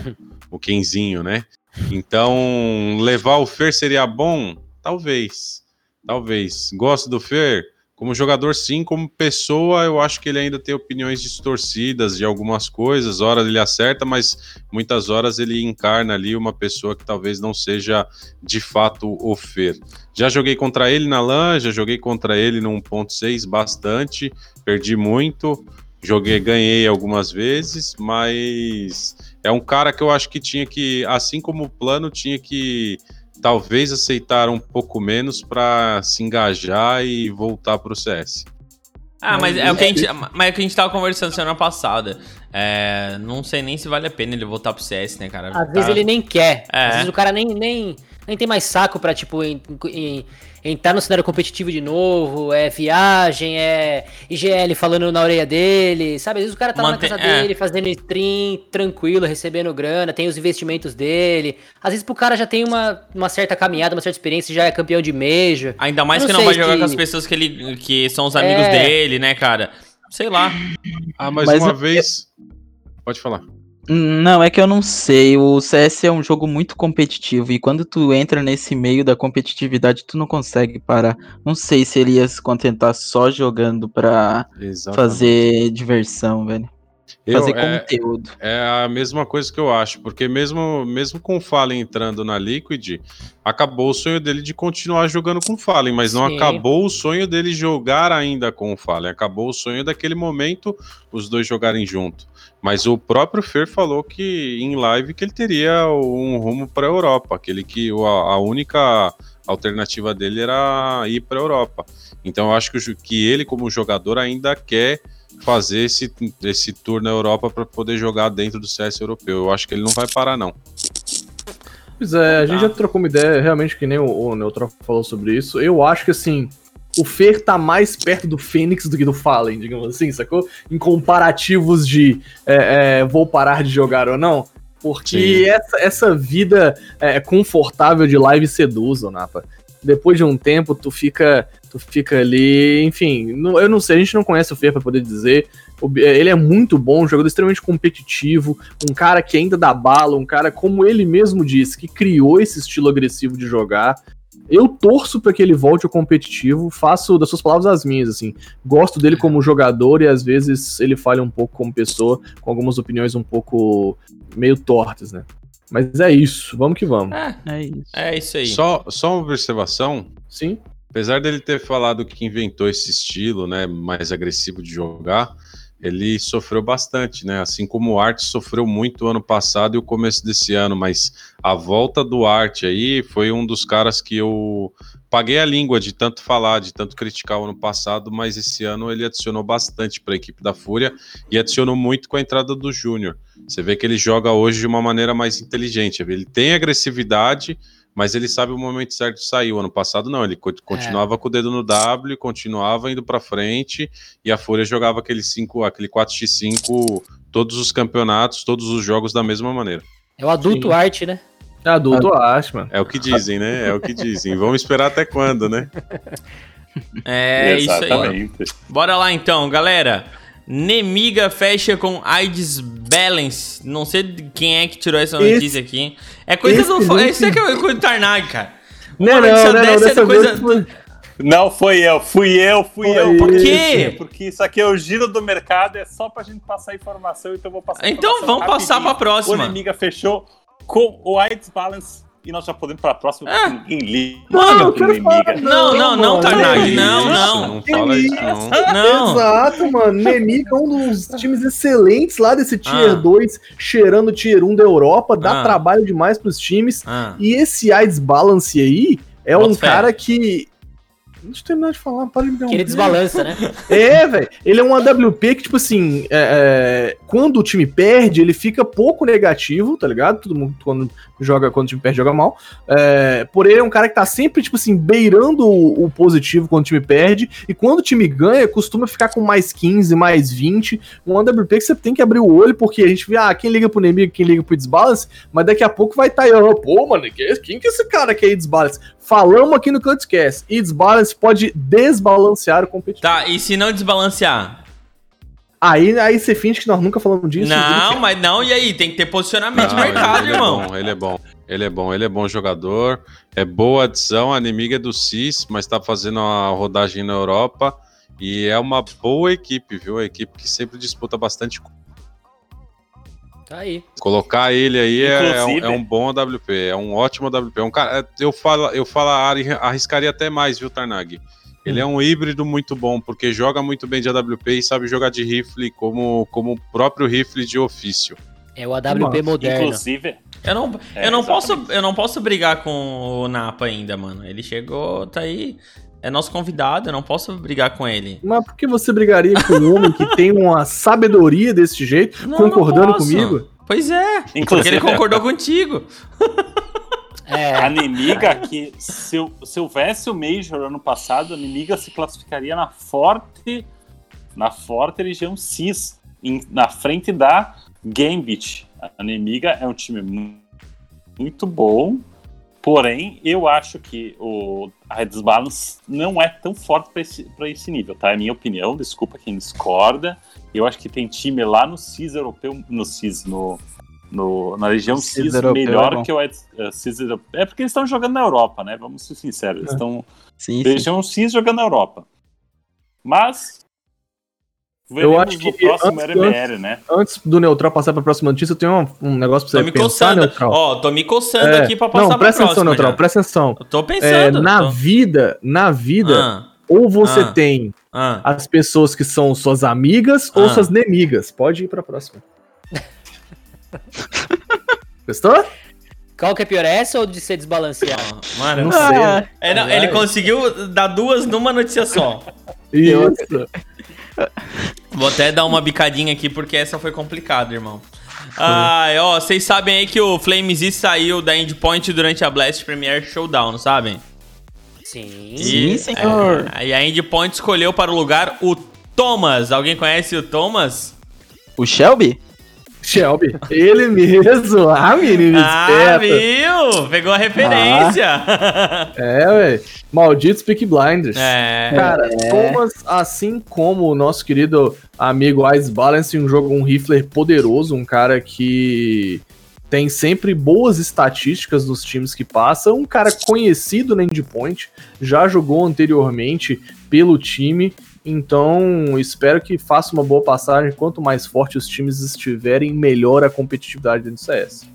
o, o Kenzinho, né? Então, levar o Fer seria bom? Talvez. Talvez. Gosto do Fer? Como jogador, sim. Como pessoa, eu acho que ele ainda tem opiniões distorcidas de algumas coisas. Horas ele acerta, mas muitas horas ele encarna ali uma pessoa que talvez não seja de fato o Fer. Já joguei contra ele na LAN, já joguei contra ele no 1.6 bastante. Perdi muito. Joguei, ganhei algumas vezes, mas é um cara que eu acho que tinha que, assim como o plano, tinha que talvez aceitar um pouco menos para se engajar e voltar para o CS. Ah, mas é o que a gente, mas é o que a gente tava conversando semana passada. é, não sei nem se vale a pena ele voltar pro CS, né, cara? Às vezes ele nem quer. É. Às vezes o cara nem, nem, nem tem mais saco pra, tipo, em- em- entrar no cenário competitivo de novo. É viagem, é IGL falando na orelha dele, sabe? Às vezes o cara tá lá Mantém- na casa é. dele, fazendo stream, tranquilo, recebendo grana, tem os investimentos dele. Às vezes pro cara já tem uma, uma certa caminhada, uma certa experiência, já é campeão de Major. Ainda mais Eu que não não vai jogar se- com as pessoas que ele que são os amigos É. dele, né, cara? Sei lá. Ah, mas, Mas uma é- vez. Pode falar. Não, é que eu não sei. O CS é um jogo muito competitivo e quando tu entra nesse meio da competitividade, tu não consegue parar. Não sei se ele ia se contentar só jogando pra Exatamente. fazer diversão, velho. Eu- Fazer é, conteúdo. é a mesma coisa que eu acho, porque mesmo, mesmo com o Fallen entrando na Liquid, acabou o sonho dele de continuar jogando com o Fallen, mas não Sim. acabou o sonho dele jogar ainda com o Fallen. Acabou o sonho daquele momento os dois jogarem junto. Mas o próprio Fer falou que em live que ele teria um rumo para a Europa, aquele que a, única alternativa dele era ir para a Europa. Então eu acho que, que ele como jogador ainda quer fazer esse, esse tour na Europa para poder jogar dentro do CS europeu. Eu acho que ele não vai parar não. Pois é, a gente Tá. já trocou uma ideia, realmente, que nem o, o falou sobre isso. Eu acho que, assim, o Fer tá mais perto do Fênix do que do Fallen, digamos assim, sacou? Em comparativos de é, é, vou parar de jogar ou não. Porque Sim. essa, essa vida é, confortável de live seduz, ô Napa. Depois de um tempo, tu fica, tu fica ali, enfim, não- eu não sei, a gente não conhece o Fer pra poder dizer. O Bi- Ele é muito bom, um jogador extremamente competitivo, um cara que ainda dá bala, um cara, como ele mesmo disse, que criou esse estilo agressivo de jogar. Eu torço pra que ele volte ao competitivo, faço das suas palavras as minhas, assim. Gosto dele como jogador e às vezes ele falha um pouco como pessoa, com algumas opiniões um pouco meio tortas, né? Mas é isso, vamos que vamos. É, É isso. é isso aí. Só, só uma observação, Sim? apesar dele ter falado que inventou esse estilo, né, mais agressivo de jogar, ele sofreu bastante, né? Assim como o Art sofreu muito ano passado e o começo desse ano, mas a volta do Art aí foi um dos caras que eu paguei a língua de tanto falar, de tanto criticar o ano passado, mas esse ano ele adicionou bastante para a equipe da Fúria e adicionou muito com a entrada do Júnior. Você vê que ele joga hoje de uma maneira mais inteligente. Ele tem agressividade, mas ele sabe o momento certo de sair. O ano passado não, ele co- continuava com o dedo no W, continuava indo pra frente e a Fúria jogava aquele 5, aquele 4x5 todos os campeonatos, todos os jogos da mesma maneira. É o adulto Sim. arte, né? Adulto, eu acho, mano. É o que dizem, né? É o que dizem. Vamos esperar até quando, né? É isso aí. Exatamente. Bora lá então, galera. Nemiga fecha com AIDS Balance. Não sei quem é que tirou essa Esse- notícia aqui. É coisa do. excelente. Isso é que é coisa do Tarnag, cara. Não, Uma não, notícia não, não, dessa é coisa- foi- Não, foi eu, fui eu, fui Foi eu. Por quê? Porque isso aqui é o giro do mercado, é só pra gente passar informação, então eu vou passar Então vamos passar pra próxima. O Nemiga fechou com o AIDS Balance e nós já podemos pra próxima, É. porque ninguém liga Mano, quero falar-. Não, não, não, mano, Tarnag, não, não. Não fala isso, não. Não. Exato, mano. Nemiga é um dos times excelentes lá desse Tier Ah. 2, cheirando Tier 1 da Europa, dá Ah. trabalho demais pros times. Ah, E esse AIDS Balance aí é Bota um fé. cara que. Deixa eu terminar de falar, para de me Que ele desbalança, né? É, velho. Ele é um AWP que, tipo assim, é, é, quando o time perde, ele fica pouco negativo, tá ligado? Todo mundo quando joga, quando o time perde, joga mal. É, porém, ele é um cara que tá sempre, tipo assim, beirando o, o positivo quando o time perde. E quando o time ganha, costuma ficar com mais 15, mais 20. Um AWP que você tem que abrir o olho, porque a gente vê, ah, quem liga pro inimigo, quem liga pro desbalance, mas daqui a pouco vai estar tá aí, pô, mano, que- quem que é esse cara que é desbalance? Falamos aqui no Cutcast. E desbalance pode desbalancear o competitivo. Tá, e se não desbalancear? Aí, aí você finge que nós nunca falamos disso. Não, mas não, e aí? Tem que ter posicionamento de Não, mercado, ele, irmão. É bom, ele é bom. Ele é bom, ele é bom jogador. É boa adição. A inimiga é do CIS, mas tá fazendo a rodagem na Europa. E é uma boa equipe, viu? A equipe que sempre disputa bastante. Tá aí. Colocar ele aí é, é um, é um bom AWP, é um ótimo AWP. É um cara, é, eu falo, eu falo, arriscaria até mais, viu, Tarnag? Ele é um híbrido muito bom, porque joga muito bem de AWP e sabe jogar de rifle como, como o próprio rifle de ofício. É o AWP Nossa, moderno. Inclusive, Eu não, É, eu, não posso, eu não posso brigar com o Napa ainda, mano. Ele chegou, tá aí. É nosso convidado, eu não posso brigar com ele. Mas por que você brigaria com um homem que tem uma sabedoria desse jeito, Não, concordando não comigo? Pois é, porque Inclusive, ele concordou contigo. É, A Nemiga, que se, se houvesse o Major ano passado, a Nemiga se classificaria na forte, na forte região CIS, em- na frente da Gambit. A Nemiga é um time mu- muito bom, porém, eu acho que o a Red Balance não é tão forte para esse, esse nível, tá? É minha opinião, desculpa quem discorda. Eu acho que tem time lá no CIS europeu, no CIS, no, no- na região CIS, melhor é que o Ed- eh, CIS europeu. É porque eles estão jogando na Europa, né? Vamos ser sinceros. Eles estão Sim, sim. região CIS jogando na Europa. Mas Eu acho que próximo antes- RBR, né? Antes do Neutral passar pra próxima notícia, eu tenho um, um negócio pra Tô você me pensar, coçando. Neutral. Ó, tô me coçando É, aqui pra passar não, presta atenção. Neutral, já. presta atenção. Eu tô É, pensando. na tô- vida, na vida, Ah, ou você Ah. tem ah. as pessoas que são suas amigas ou Ah. suas nemigas. Pode ir pra próxima. Gostou? qual que é pior, essa ou de ser desbalanceado? Mano, Não sei. Ah, É, não, ele conseguiu dar duas numa notícia só. Isso. Vou até dar uma bicadinha aqui porque essa foi complicada, irmão. Ai, ó, vocês sabem aí que o Flames Z saiu da Endpoint durante a Blast Premier Showdown, não sabem? Sim. Sim, senhor. É, e a Endpoint escolheu para o lugar o Thomas. Alguém conhece o Thomas? O Shelby? Shelby. Ele mesmo. Ah, menino Ah, esperto. viu? Pegou a referência. É, velho. Maldito Speak Blinders. é. Cara, Thomas, assim como o nosso querido amigo Ice Balance, um jogo, um rifler poderoso, um cara que tem sempre boas estatísticas dos times que passa, um cara conhecido na Endpoint, já jogou anteriormente pelo time, então espero que faça uma boa passagem. Quanto mais forte os times estiverem, melhor a competitividade dentro do CS.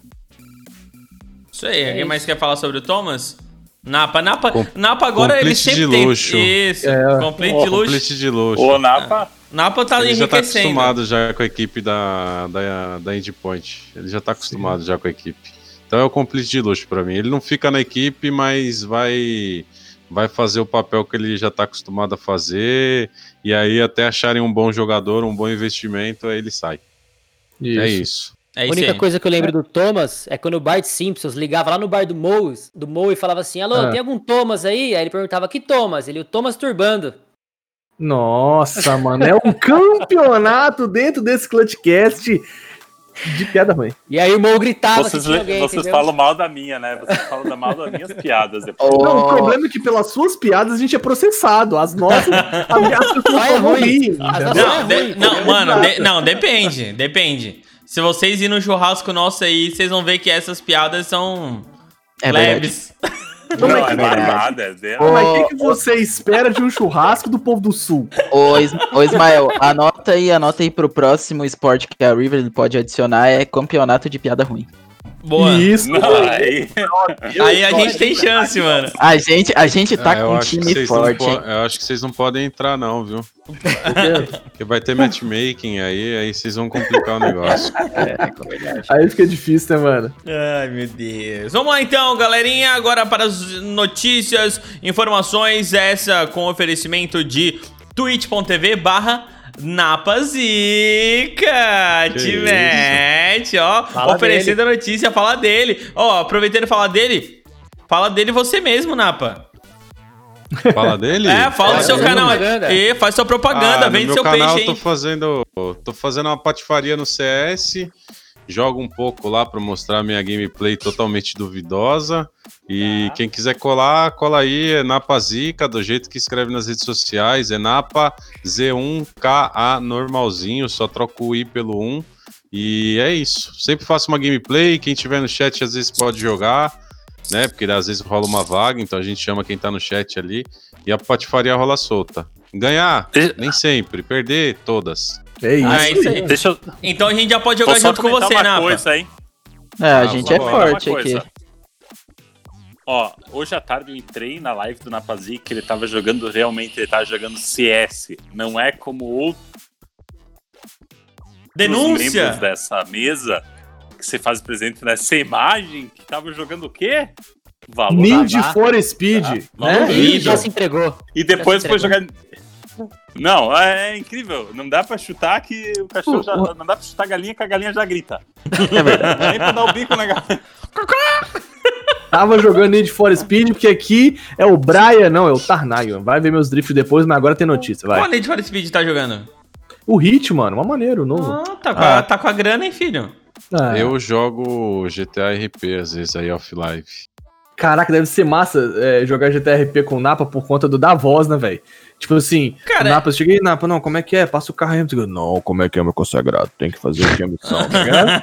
Isso aí. Alguém isso. mais quer falar sobre o Thomas? Napa, Napa, Com- Napa agora ele complete sempre de tem. luxo. Isso, É. complete Ó, de luxo. Complete de luxo. O Napa, Napa tá ele já tá acostumado já com a equipe da, da, da Endpoint. Ele já tá acostumado já com a equipe. Então é o complete de luxo pra mim. Ele não fica na equipe, mas vai vai fazer o papel que ele já tá acostumado a fazer. E aí, até acharem um bom jogador, um bom investimento, aí ele sai. É isso. É A isso única aí. coisa que eu lembro do Thomas é quando o Bart Simpsons ligava lá no bar do Moe, do Moe e falava assim: Alô, Ah. tem algum Thomas aí? Aí ele perguntava: Que Thomas? Ele, o Thomas Turbando. Nossa, mano, é um campeonato dentro desse Clutchcast de piada ruim. E aí o Moe gritava vocês, que tinha le- alguém, vocês entendeu? falam mal da minha, né? Vocês falam da mal das minhas piadas depois. Não, o problema é que pelas suas piadas a gente é processado. As nossas, as pessoas Vai vão ruim. Não, de- não é mano, de- não, depende, depende. Se vocês irem no churrasco nosso aí, vocês vão ver que essas piadas são É verdade. Não, Não, mas é que- nada, é dela. Mas o que, que você espera de um churrasco do povo do sul? Ô, Is- ô, Ismael, anota aí, anota aí pro próximo esporte que a River pode adicionar, é campeonato de piada ruim. Boa. Isso. Não, aí, Aí a gente tem chance, mano. A gente, a gente tá eu com um acho que time vocês não forte, hein? Eu acho que vocês não podem entrar, não, viu? Porque vai ter matchmaking aí, aí vocês vão complicar o negócio. Aí fica difícil, né, mano? Ai, meu Deus. Vamos lá então, galerinha. Agora para as notícias, informações. Essa com oferecimento de twitch.tv barra Napazica. Que Te isso. mete, ó. Fala oferecendo a notícia, fala dele. Ó, aproveitando e falar dele. Fala dele você mesmo, Napa. Fala dele? É, fala do Faz seu canal. propaganda. E faz sua propaganda, Ah, vende no seu canal peixe, eu hein? tô fazendo, tô fazendo uma patifaria no CS, jogo um pouco lá pra mostrar minha gameplay totalmente duvidosa. E Tá. quem quiser colar, cola aí, é Napa Zica, do jeito que escreve nas redes sociais, é Napa Z1KA normalzinho, só troco o I pelo 1. E é isso. Sempre faço uma gameplay, quem tiver no chat às vezes pode jogar, né? Porque às vezes rola uma vaga, então a gente chama quem tá no chat ali e a patifaria rola solta. Ganhar, nem sempre. Perder, todas. É isso. Ah, é isso aí. deixa eu Então a gente já pode jogar vou junto com você, uma Napa. coisa, hein? É, a Ah, gente é forte aqui. Ó, hoje à tarde eu entrei na live do Napazi que ele tava jogando realmente, ele tava jogando CS. Não é como outros Denúncia! membros dessa mesa que você faz presente nessa imagem que tava jogando o quê? Valor. Need for Speed, Tá, né? já se entregou. E depois foi jogar. Não, é incrível. Não dá pra chutar que o cachorro já. Não dá pra chutar a galinha que a galinha já grita. É verdade. Não é nem pra dar o bico na galinha. Tava jogando Need for Speed, porque aqui é o Brian, não, é o Tarnaio. Vai ver meus drifts depois, mas agora tem notícia, Qual vai. Need for Speed tá jogando? O Hit, mano, uma maneiro, novo. Ah, tá, com a, Ah. tá com a grana, hein, filho? Ah, Eu jogo GTA RP às vezes aí off-live. Caraca, deve ser massa é, jogar GTRP com o Napa por conta do da voz, né, velho? Tipo assim, Cara, Napa, eu cheguei, Napa, não, como é que é? Passa o carro aí. eu digo, Não, como é que é, meu consagrado? Tem que fazer aqui a missão, tá ligado?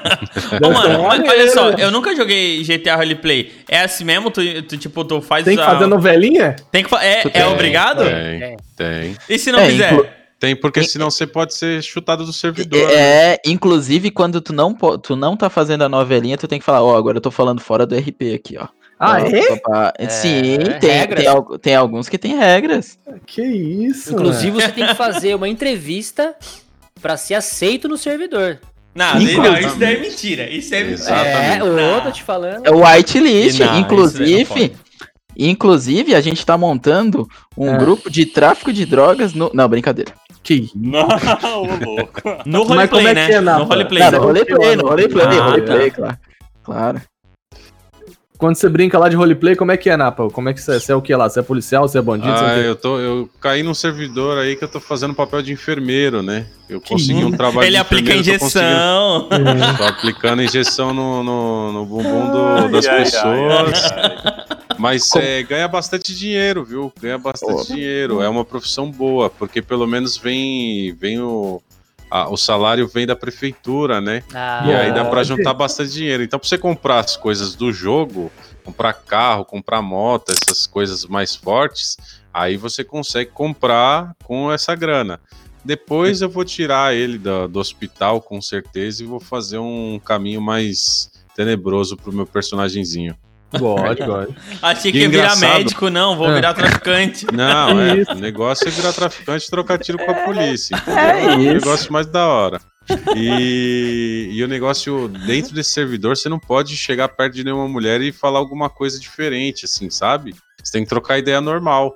Ô, mano, olha só, né? eu nunca joguei GTA Roleplay. É assim mesmo? Tu, tu, tipo, tu faz Tem que a- fazer novelinha? Tem que fa- É, é Tem, obrigado? Tem, É. tem. E se não É, fizer? inclu- Tem, porque senão você pode ser chutado do servidor. né? É, inclusive quando tu não, tu não tá fazendo a novelinha, tu tem que falar, ó, agora eu tô falando fora do RP aqui, ó. Ah, é? pra- Sim, tem, tem, tem alguns que tem regras. Que isso, Inclusive, mano. você tem que fazer uma entrevista pra ser aceito no servidor. Não, não, isso daí é mentira. Isso é mentira. É, Não. tô te falando. É o whitelist, Não, não inclusive. Inclusive, a gente tá montando um É. grupo de tráfico de drogas no. Não, brincadeira. Que Não, ô louco. No roleplay, é né? é, Napa? no roleplay. Não, Não, no roleplay, no roleplay, Ah, roleplay, tá. claro. Claro. Quando você brinca lá de roleplay, como é que é, Napa? Como é que você, você é o que lá? Você é policial, você é bandido? você é Ah, eu, tô, eu caí num servidor aí que eu tô fazendo papel de enfermeiro, né? Eu consegui um trabalho Ele de aplica tô injeção. É. Tô aplicando injeção no, no, no bumbum do- das ai, pessoas. ai, ai. Mas é, ganha bastante dinheiro, viu? Ganha bastante dinheiro. É uma profissão boa, porque pelo menos vem, vem o, a- o salário vem da prefeitura, né? Ah, E aí dá pra Pode. juntar bastante dinheiro. Então, pra você comprar as coisas do jogo, comprar carro, comprar moto, essas coisas mais fortes, aí você consegue comprar com essa grana. Depois eu vou tirar ele do, do hospital, com certeza, e vou fazer um caminho mais tenebroso pro meu personagemzinho. God, God. Achei Que ia virar médico, não, vou É. virar traficante. Não, é, Isso. o negócio é virar traficante e trocar tiro com a polícia. entendeu? É o isso. negócio mais da hora. E, e o negócio dentro desse servidor, você não pode chegar perto de nenhuma mulher e falar alguma coisa diferente, assim, sabe? Você tem que trocar ideia normal.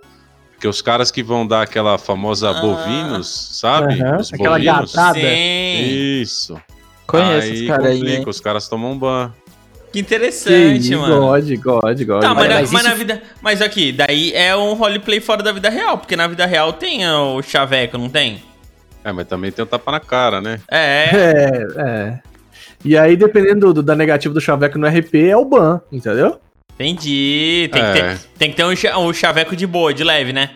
Porque os caras que vão dar aquela famosa Ah. bovinos, sabe? Os aquela bovinos. gatada. Sim. Isso. Conheço aí esse cara aí, os caras tomam ban. Que interessante, mano. God, God, God. Tá, mas, mas mas isso- na vida. Mas aqui, daí é um roleplay fora da vida real, porque na vida real tem o chaveco, não tem? É, mas também tem o tapa na cara, né? É. É, é. E aí, dependendo do- da negativa do Chaveco no RP, é o ban, entendeu? Entendi. Tem, É. que ter, tem que ter um, um chaveco de boa, de leve, né?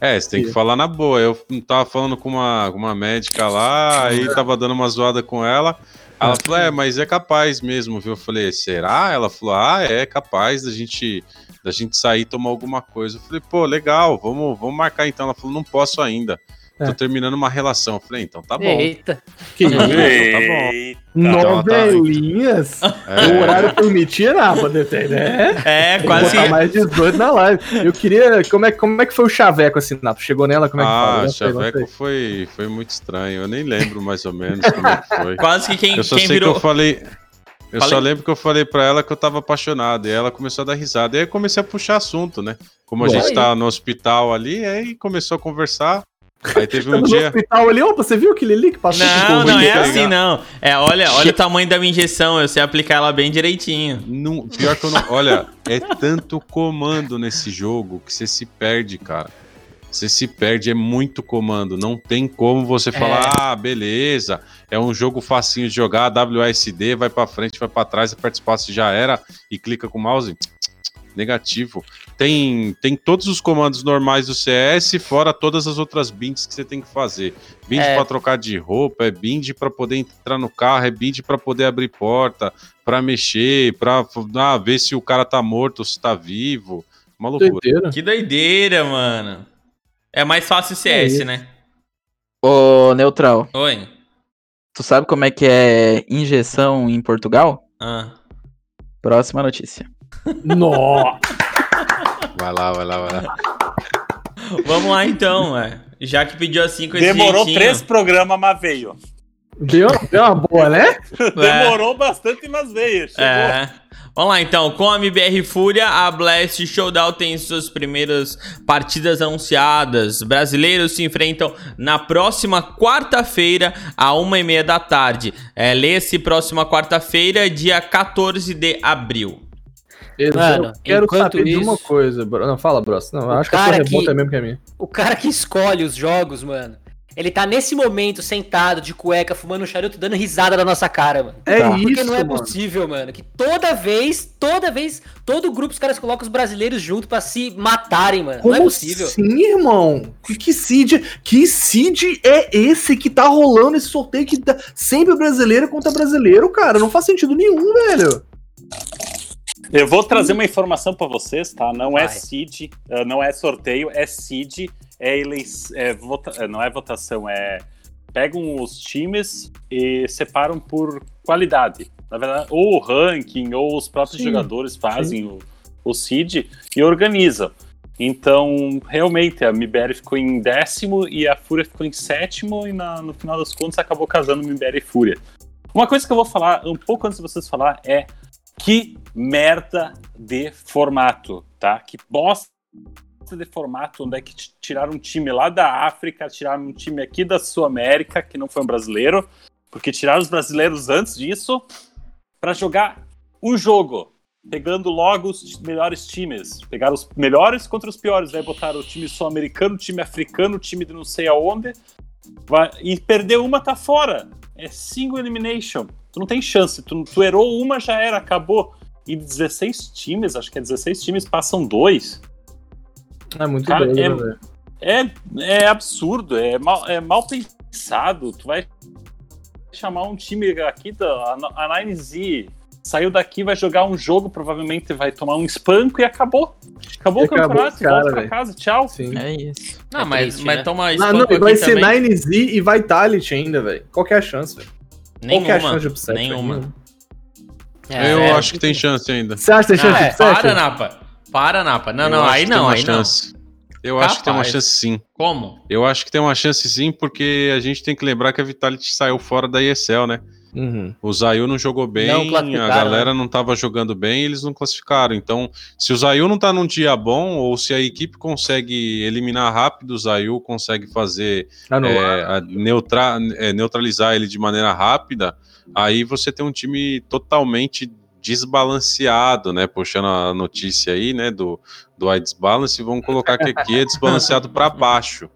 É, você tem que falar na boa. Eu tava falando com uma, com uma médica lá, aí tava dando uma zoada com ela. Ela falou, é, mas é capaz mesmo, viu? Eu falei, será? Ela falou, ah, é capaz da gente, da gente sair e tomar alguma coisa. Eu falei, pô, legal, vamos, vamos marcar então. Ela falou, não posso ainda. Tô É. terminando uma relação. Eu falei, então tá bom. Eita. Que Então tá bom. Eita. Novelinhas. É. O horário permitia, ter, né? É, quase. botar mais 18 na live. Eu queria. Como é, como é que foi o Chaveco assim, Napo? Chegou nela? Como é que Ah, fala? Chaveco foi, foi muito estranho. Eu nem lembro mais ou menos como é que foi. Quase que quem, Eu só quem sei virou. que eu falei. Eu Falei- só lembro que eu falei pra ela que eu tava apaixonado. E ela começou a dar risada. E aí eu comecei a puxar assunto, né? Como a gente tá no hospital ali, aí começou a conversar. Aí teve Tá um no dia. hospital ali, opa, você viu aquele ali que passou Não, não é pegar. assim, não. É, olha, olha o tamanho da minha injeção, eu sei aplicar ela bem direitinho. Não, pior que eu não. Olha, é tanto comando nesse jogo que você se perde, cara. Você se perde, é muito comando. Não tem como você falar, ah, beleza, é um jogo facinho de jogar, WASD, vai pra frente, vai pra trás, aperta espaço já era e clica com o mouse. Negativo. Tem, tem todos os comandos normais do CS, fora todas as outras binds que você tem que fazer. Bind É. pra trocar de roupa, é bind pra poder entrar no carro, é bind pra poder abrir porta, pra mexer, pra ah, ver se o cara tá morto ou se tá vivo. Uma loucura. Doideira. Que doideira, mano. É mais fácil o CS, isso. né? Ô, Neutral, Oi. tu sabe como é que é injeção em Portugal? Ah. Próxima notícia. Nossa. Vai lá, vai lá, vai lá. Vamos lá então, ué. Já que pediu assim com esse Demorou jeitinho. três programas, mas veio. Deu, deu uma boa, né? Demorou bastante, mas veio. Chegou. É. Vamos lá então, com a MBR Fúria, a Blast Showdown tem suas primeiras partidas anunciadas. Brasileiros se enfrentam na próxima quarta-feira, a uma e meia da tarde. É, Lê-se próxima quarta-feira, dia 14 de abril. Mano, eu quero saber de uma isso- coisa. bro. Não, fala, Bros. Não, acho que a sua que- é mesmo que a minha. O cara que escolhe os jogos, mano, ele tá nesse momento sentado de cueca, fumando um charuto, dando risada na nossa cara, mano. É Porque isso, não é mano. possível, mano, que toda vez, toda vez, todo grupo os caras colocam os brasileiros junto pra se matarem, mano. Como não é possível. assim, irmão? Que, que seed, que seed é esse que tá rolando esse sorteio que tá sempre brasileiro contra brasileiro, cara? Não faz sentido nenhum, velho. Eu vou trazer uma informação pra vocês, tá? Não é Vai. seed, eh, não é sorteio, é seed, é eleição, é vota- eh, não é votação, é pegam os times e separam por qualidade. Na verdade, ou o ranking, ou os próprios Sim, jogadores fazem o, o seed e organizam. Então, realmente, a MBR ficou em décimo e a Fúria ficou em sétimo, e na- no final das contas acabou casando MBR e Fúria. Uma coisa que eu vou falar um pouco antes de vocês falar é que merda de formato, tá? Que bosta de formato, onde é que tiraram um time lá da África, tiraram um time aqui da Sul América, que não foi um brasileiro, porque tiraram os brasileiros antes disso para jogar um jogo, pegando logo os melhores times. Pegaram os melhores contra os piores, aí botaram o time sul-americano, o time africano, o time de não sei aonde, vai- e perdeu uma, tá fora. É single elimination. Tu não tem chance. Tu, tu errou uma, já era, acabou. E de 16 times, acho que é 16 times, passam dois. É muito Cara, doido, é- né? É, é absurdo, é mal, é mal pensado. Tu vai chamar um time aqui da a 9Z, saiu daqui, vai jogar um jogo, provavelmente vai tomar um espanco e acabou. Acabou E o acabou, campeonato, cara, volta pra casa, tchau. Sim. É isso. Não, É mas, triste, mas né? toma Ah, espanco não, aqui vai ser também. 9Z e Vitality ainda, velho. Qual que é a chance, velho? Qual que é a Nenhuma, chance de upset? nenhuma. velho? É, eu é, acho que tem chance ainda. Você acha que tem Não, chance é, para, Napa. Para, Napa. Não, Eu não, aí não, uma aí chance. Eu acho que tem uma Capaz. chance sim. não. Como? Eu acho que tem uma chance sim, porque a gente tem que lembrar que a Vitality saiu fora da ESL, né? Uhum. O Zayu não jogou Não bem, a classificaram, galera não tava jogando bem, eles não classificaram. Então, se o Zayu não tá num dia bom, ou se a equipe consegue eliminar rápido o Zayu, consegue fazer Anular. é, a neutra- é, neutralizar ele de maneira rápida, aí você tem um time totalmente desbalanceado, né? Puxando a notícia aí, né, do, do iDesbalance, vamos colocar que aqui é desbalanceado para baixo,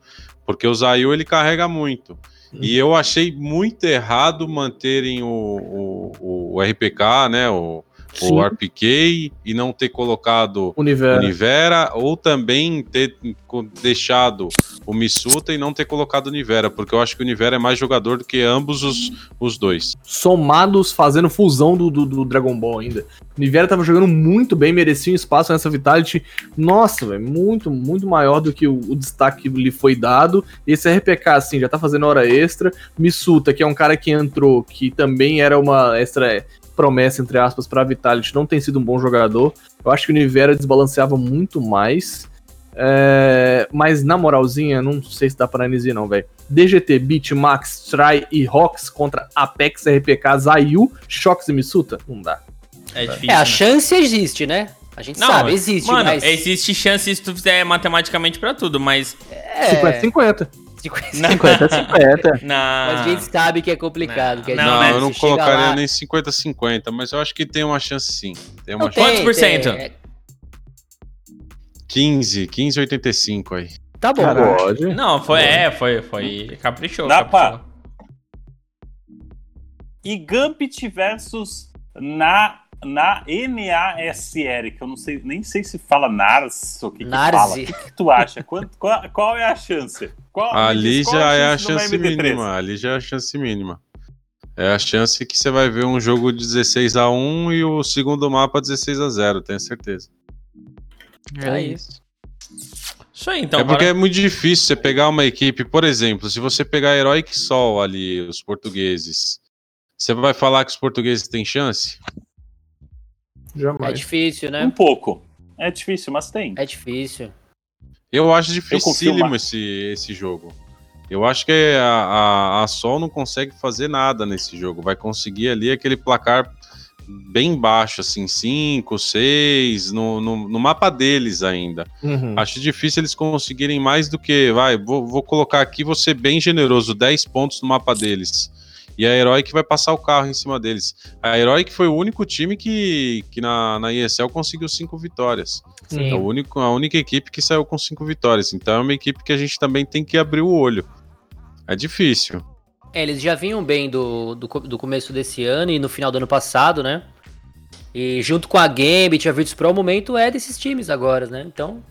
porque o Zayu ele carrega muito. E eu achei muito errado manterem o, o, o RPK, né, o, Sim. o RPK, e não ter colocado Universo. Univera, ou também ter deixado o Missuta e não ter colocado o Univera, porque eu acho que o Univera é mais jogador do que ambos os, os dois. somados fazendo fusão do, do, do Dragon Ball ainda. O Nivera tava jogando muito bem, merecia um espaço nessa Vitality. Nossa, velho, muito, muito maior do que o, o destaque que lhe foi dado. Esse RPK, assim, já tá fazendo hora extra. Missuta, que é um cara que entrou, que também era uma extra promessa, entre aspas, pra Vitality, não tem sido um bom jogador. Eu acho que o Nivera desbalanceava muito mais. É, mas na moralzinha, não sei se dá pra analisar não, velho. DGT, Beat, Max, Try e Rox contra Apex, RPK, Zayu, Shox e Missuta? Não dá. É difícil. É, a né? chance existe, né? A gente Não, sabe, existe, Mano, mas... existe chance se tu fizer matematicamente pra tudo, mas. É, 50-50. 50-50. Na... Mas a gente sabe que é complicado. Não, que a não, gente- Não, mas eu não colocaria lá- nem 50-50, mas eu acho que tem uma chance sim. Tem uma chance. Quantos por cento? é, 15, 15, 85 aí. Tá bom. Pode. Não, foi, é, foi, foi. Caprichou. Dá caprichou. E Gambit versus na, na NASR, que eu não sei, nem sei se fala NARS ou o que, que fala. O que, que tu acha? Quanto, qual, qual é a chance? Qual, Ali diz qual já é a chance MD3? mínima. Ali já é a chance mínima. É a chance que você vai ver um jogo de 16 a 1 e o segundo mapa 16 a 0, tenho certeza. É isso. Isso aí, então. é porque bora- é muito difícil você pegar uma equipe, por exemplo, se você pegar Heroic Sol ali, os portugueses, você vai falar que os portugueses têm chance? É Jamais. difícil, Um né? pouco. É difícil, mas tem. É difícil. Eu acho dificílimo mais. esse, esse jogo. Eu acho que a, a, a Sol não consegue fazer nada nesse jogo. Vai conseguir ali aquele placar bem baixo, assim, 5, 6, no, no, no mapa deles ainda. Uhum. Acho difícil eles conseguirem mais do que, vai, vou, vou colocar aqui, vou ser bem generoso, 10 pontos no mapa deles. E a Heroic vai passar o carro em cima deles. A Heroic foi o único time que, que na, na ESL conseguiu cinco vitórias. Sim. É o único, a única equipe que saiu com cinco vitórias. Então é uma equipe que a gente também tem que abrir o olho. É difícil. É, eles já vinham bem do, do, do começo desse ano e no final do ano passado, né? E junto com a Gambit, a Virtus Pro, o momento é desses times agora, né? Então,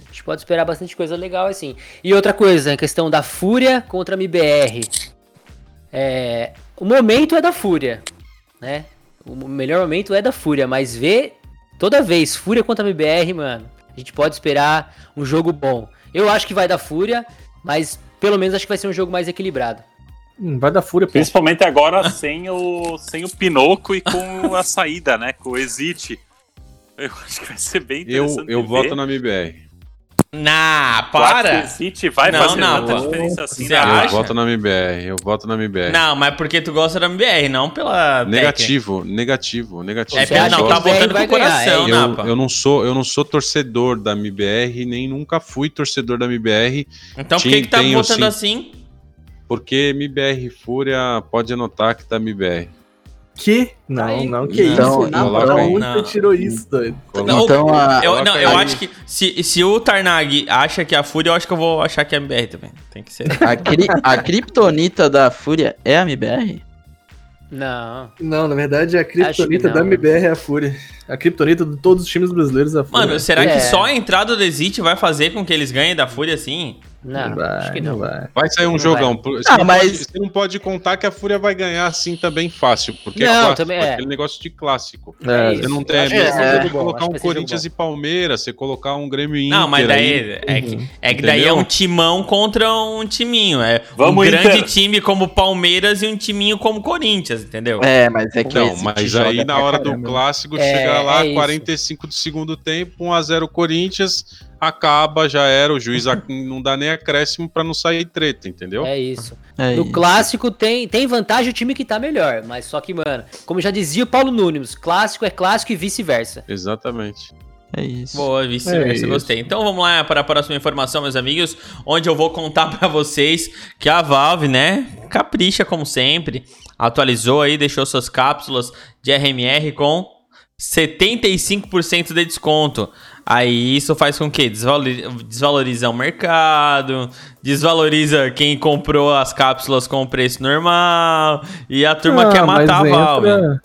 a gente pode esperar bastante coisa legal assim. E outra coisa, a questão da Fúria contra a MBR. É, o momento é da Fúria, né? O melhor momento é da Fúria, mas ver toda vez Fúria contra a MBR, mano, a gente pode esperar um jogo bom. Eu acho que vai da Fúria, mas pelo menos acho que vai ser um jogo mais equilibrado. Hum, vai dar fúria, pô. Principalmente agora sem o, sem o Pinoco e com a saída, né? Com o Exit. Eu acho que vai ser bem Eu, interessante. eu ver. voto na MBR. Na, Eu acho que o para! Exit vai Não, fazer não, tanta pô. diferença assim. Você acha? Eu voto na MBR. Eu voto na MBR. Não, mas porque tu gosta da MBR, não pela técnica. Negativo, negativo, negativo. É, acha não, tá votando com o coração, ganhar, eu, Napa. eu não sou eu não sou torcedor da MBR nem nunca fui torcedor da MBR Então por que que tá votando sim. assim? porque MBR Fúria pode anotar que tá MBR Que? Não, Aí. não, que Então, isso? Moral, aí. onde você tirou isso, doido? Não, Então, a- eu, não, eu aí. acho que se, se o Tarnag acha que é a Fúria, eu acho que eu vou achar que é a MBR também. Tem que ser. A, cri a Kryptonita da Fúria é a MBR? Não. Não, na verdade, a criptonita da? MBR é a Fúria. A criptonita de todos os times brasileiros é a Fúria. Mano, será É. que só a entrada do Exit vai fazer com que eles ganhem da Fúria assim? Não, não vai, acho que não não. vai. vai sair um Não jogão Você, Ah, não mas- pode, você não pode contar que a Fúria vai ganhar assim também fácil porque Não, é clássico, também é. aquele negócio de clássico É, isso. você não tem é, você bom, colocar um Corinthians e Palmeiras você colocar um Grêmio Inter Não, mas daí aí, é que, é que daí é um timão contra um timinho. É Vamos, um grande Inter. time como Palmeiras e um timinho como Corinthians, entendeu? É, mas é que Então, esse mas aí na hora do clássico É, chega lá, é isso. 45 do segundo tempo, 1x0 Corinthians, acaba, já era, o juiz não dá nem acréscimo pra não sair treta, entendeu? É isso. É No isso. clássico tem, tem vantagem o time que tá melhor, mas só que, mano, como já dizia o Paulo Nunes, clássico é clássico e vice-versa. Exatamente. É isso. Boa, É vice-versa, isso. gostei. Então vamos lá para a próxima informação, meus amigos, onde eu vou contar pra vocês que a Valve, né, capricha como sempre, atualizou aí, deixou suas cápsulas de RMR com 75% de desconto. Aí isso faz com que desvalori- desvaloriza o mercado, desvaloriza quem comprou as cápsulas com o preço normal, e a turma Ah, quer matar a Valve. entra-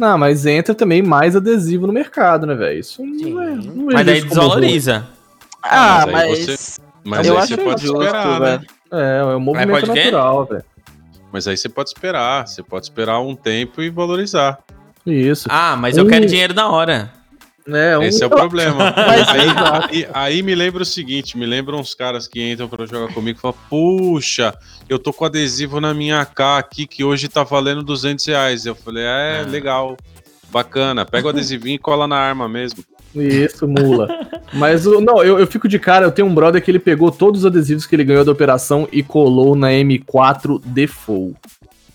Não, mas entra também mais adesivo no mercado, né, velho? Isso Sim. não é. Não Mas daí desvaloriza. Ah, mas aí mas. você- Mas eu aí acho você pode justo, esperar, né? É, é um movimento natural, velho. Mas aí você pode esperar, você pode esperar um tempo e valorizar. Isso. Ah, mas eu quero dinheiro na hora. É, um- Esse é o problema. Aí, aí- aí me lembra o seguinte, me lembra uns caras que entram pra jogar comigo e falam, puxa, eu tô com adesivo na minha AK aqui que hoje tá valendo 200 reais. Eu falei, é, Ah. legal, bacana, pega o adesivinho e cola na arma mesmo. Isso, mula. Mas não, eu, eu fico de cara, eu tenho um brother que ele pegou todos os adesivos que ele ganhou da operação e colou na M4 Default.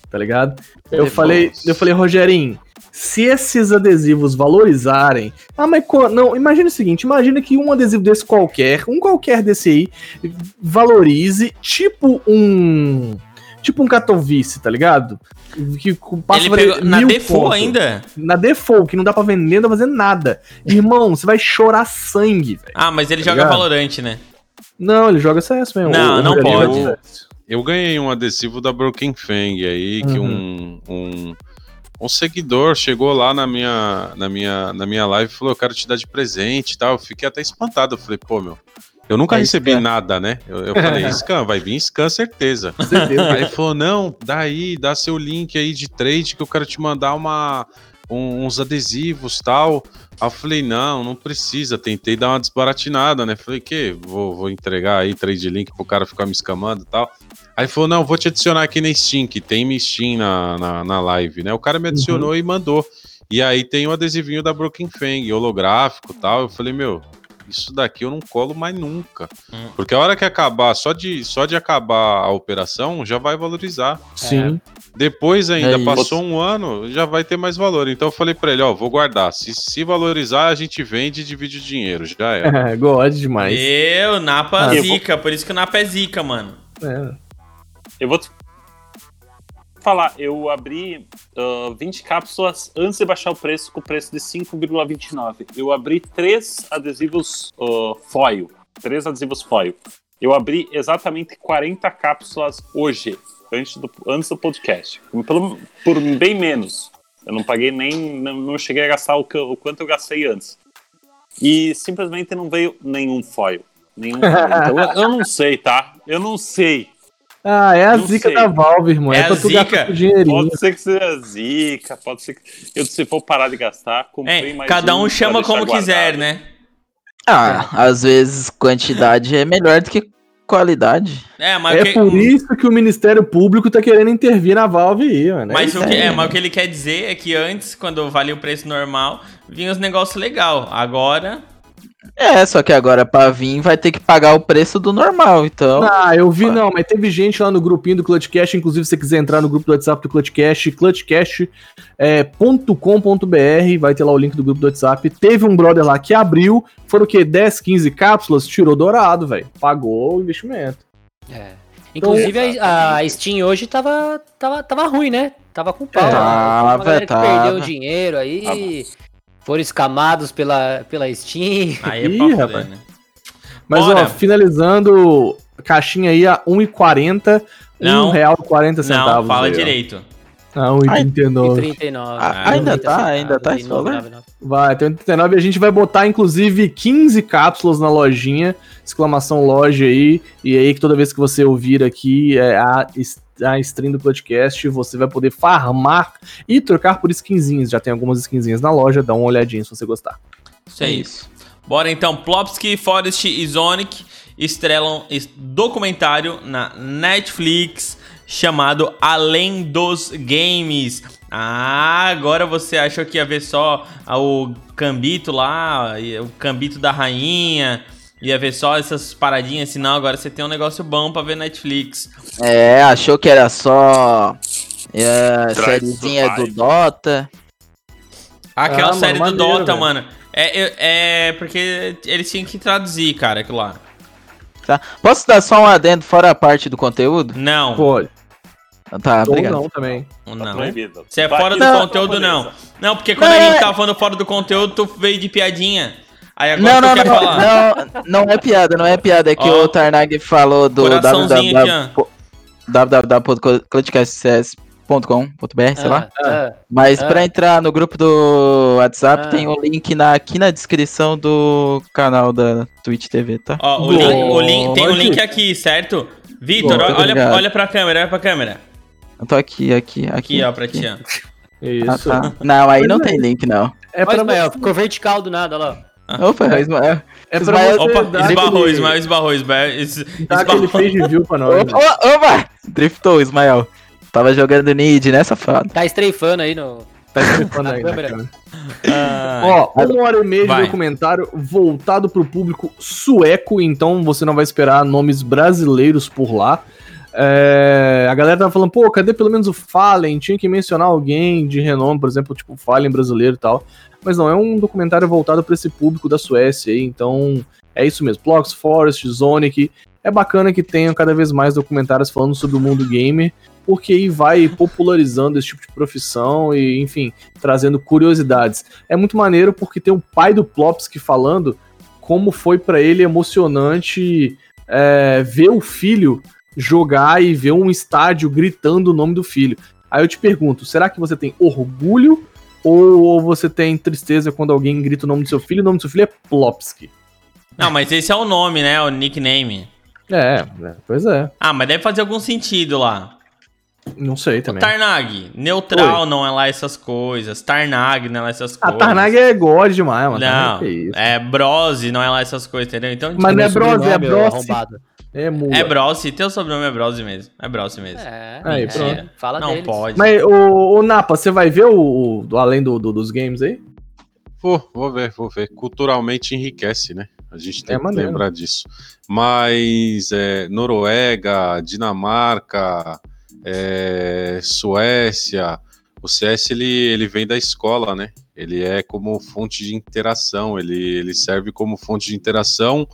Tá ligado? Eu Default. falei, eu falei, Rogerinho, se esses adesivos valorizarem. Ah, mas não, imagina o seguinte: imagina que um adesivo desse qualquer, um qualquer desse aí, valorize tipo um. Tipo um Katowice, tá ligado? Que passa Ele pegou na default conto. ainda? Na default, que não dá pra vender, não dá pra fazer nada. Irmão, você vai chorar sangue, velho. Ah, mas ele Tá joga ligado? Valorant, né? Não, ele joga CS mesmo. Não, O não Rogerinho pode. CS. Eu ganhei um adesivo da Broken Fang aí, que um, um, um seguidor chegou lá na minha, na, minha, na minha live e falou: Eu quero te dar de presente e tal. Eu fiquei até espantado. Eu falei: Pô, meu, eu nunca É recebi scan. nada, né? Eu, eu falei: Scan, vai vir scan, certeza. Aí ele falou: Não, dá aí, dá seu link aí de trade que eu quero te mandar uma, um- uns adesivos tal. Aí eu falei: Não, não precisa. Tentei dar uma desbaratinada, né? Falei: Que? Vou, vou entregar aí trade link pro cara ficar me escamando e tal. Aí ele falou: Não, vou te adicionar aqui na Steam, que tem minha Steam na, na, na live, né? O cara me adicionou e mandou. E aí tem o adesivinho da Broken Fang, holográfico e tal. Eu falei: Meu. isso daqui eu não colo mais nunca. Hum. Porque a hora que acabar, só de, só de acabar a operação, já vai valorizar. Sim. Depois ainda, É passou um ano, já vai ter mais valor. Então eu falei pra ele, ó, vou guardar. Se, se valorizar, a gente vende e divide o dinheiro. Já é. É, God demais. Eu, Napa Ah, eu zica, por isso que o Napa é zica, mano. É. Eu vou te falar, eu abri ah, 20 cápsulas antes de baixar o preço, com o preço de 5,29. Eu abri três adesivos ah, foil. Três adesivos foil. Eu abri exatamente 40 cápsulas hoje, antes do, antes do podcast. Pelo- por bem menos. Eu não paguei nem. Não, não cheguei a gastar o, que o quanto eu gastei antes. E simplesmente não veio nenhum foil. Nenhum foil. Então eu, eu não sei, tá? Eu não sei. Ah, é a Não zica sei. da Valve, irmão. É É, a pra tu zica. gastar o dinheirinho. Pode ser que seja zica, pode ser que. Eu, se for parar de gastar, comprei É, mais cada um pra chama como quiser, guardado. né? Ah, às vezes quantidade é melhor do que qualidade. É, mas, É o que, por isso que o Ministério Público tá querendo intervir na Valve aí, mano. mas, é o que, aí. é, mas o que ele quer dizer é que antes, quando valia o preço normal, vinha os negócios legal. Agora, É, só que agora pra vir vai ter que pagar o preço do normal, então. Ah, eu vi não, mas teve gente lá no grupinho do Clutchcast, inclusive se você quiser entrar no grupo do WhatsApp do Clutchcast, clutchcast.com.br, vai ter lá o link do grupo do WhatsApp. Teve um brother lá que abriu, foram o quê? 10, 15 cápsulas, tirou dourado, velho. Pagou o investimento. É. Inclusive a, a Steam hoje tava, tava, tava ruim, né? Tava com pau. É, né? tava, que tava. perdeu dinheiro aí. Foram escamados pela, pela Steam. aí é Ih, pra foder, rapaz. né? Mas Bora. ó, finalizando, a caixinha aí a 1,40, Não. R$ 1,40 Não, centavos. fala aí, direito. Ah, 1,39. 39. Ah, ainda tá, ainda tá esse valor? 39. Vai, tem 89 e a gente vai botar inclusive 15 cápsulas na lojinha, exclamação loja aí, e aí que toda vez que você ouvir aqui é, a, a stream do podcast, você vai poder farmar e trocar por skinzinhas. Já tem algumas skinzinhas na loja, dá uma olhadinha se você gostar. Isso aí. Bora então, Plopsky, Forest e Sonic estrelam es- documentário na Netflix chamado Além dos Games. Ah, agora você achou que ia ver só o Cambito lá, o Cambito da Rainha, ia ver só essas paradinhas, assim, não, agora você tem um negócio bom pra ver Netflix. É, achou que era só. É, sériezinha do Survive. Dota. Aquela Ah, mano, série do maneiro, Dota, velho. mano. É, é, é porque eles tinham que traduzir, cara, aquilo lá. Tá? Posso dar só um adendo fora a parte do conteúdo? Não, Pode. Tá, Ou obrigado. não também. Tá não. proibido. Se é fora do na conteúdo, não. Não, porque quando Não, a gente é- tava falando fora do conteúdo, tu veio de piadinha. Aí agora Não, não, não, falar. não, não é piada, não é piada. É que Ó, o Tarnag falou do coraçãozinho www.clutchcast.com.br, sei lá. Ah, Mas Ah. pra entrar no grupo do WhatsApp, Ah. tem o link na, aqui na descrição do canal da Twitch TV, tá? Ó, o link, o link- tem um Lógico. link aqui, certo? Vitor, olha, olha pra câmera, olha pra câmera. Eu tô aqui, aqui, aqui. Aqui, ó, pra ti, ó. Ah, Isso. tá. Não, aí não é. tem link, não. É pra o Ismael, você- ficou vertical do nada, olha lá. Opa, Ismael. É pra Ismael- você Opa, dar esbarrou, aquele- Ismael, esbarrou, Ismael. es- Dá aquele Esbarrou. page view pra nós. né? Opa, opa! Driftou, Ismael. Tava jogando Nid, né, safado? Tá estreifando aí no. Tá escrevendo aí, né, cara? Ah, Ó, uma hora e meia Vai. de documentário voltado pro público sueco, então você não vai esperar nomes brasileiros por lá. É, a galera tava falando, pô, cadê pelo menos o Fallen? Tinha que mencionar alguém de renome, por exemplo, tipo Fallen brasileiro e tal. Mas não, é um documentário voltado pra esse público da Suécia então é isso mesmo. Plox, Forest, Zonic. É bacana que tenham cada vez mais documentários falando sobre o mundo gamer, porque aí vai popularizando esse tipo de profissão e, enfim, trazendo curiosidades. É muito maneiro porque tem o pai do Plopsky falando como foi pra ele emocionante é, ver o filho jogar e ver um estádio gritando o nome do filho. Aí eu te pergunto, será que você tem orgulho ou você tem tristeza quando alguém grita o nome do seu filho? O nome do seu filho é Plopsky. Não, mas esse é o nome, né? O nickname. É, né, pois é. Ah, mas deve fazer algum sentido lá. Não sei também. Tarnag, neutral não é lá essas coisas. Tarnag não é lá essas A coisas. Tarnag é God demais, mano. Não, Que isso. é Brose, não é lá essas coisas, entendeu? Então, Mas não é Brose, é Brose. É mula. é Brose, teu sobrenome é Brose mesmo. É Brose mesmo. É, Aí, é, pronto. Fala não deles. pode. Mas, ô, ô, Napa, você vai ver o, o- além do, do- dos games aí? Vou, vou ver, vou ver. Culturalmente enriquece, né? A gente tem É que maneiro. lembrar disso. Mas é, Noruega, Dinamarca, é, Suécia, o CS ele, ele vem da escola, né? Ele é como fonte de interação, ele, ele serve como fonte de interação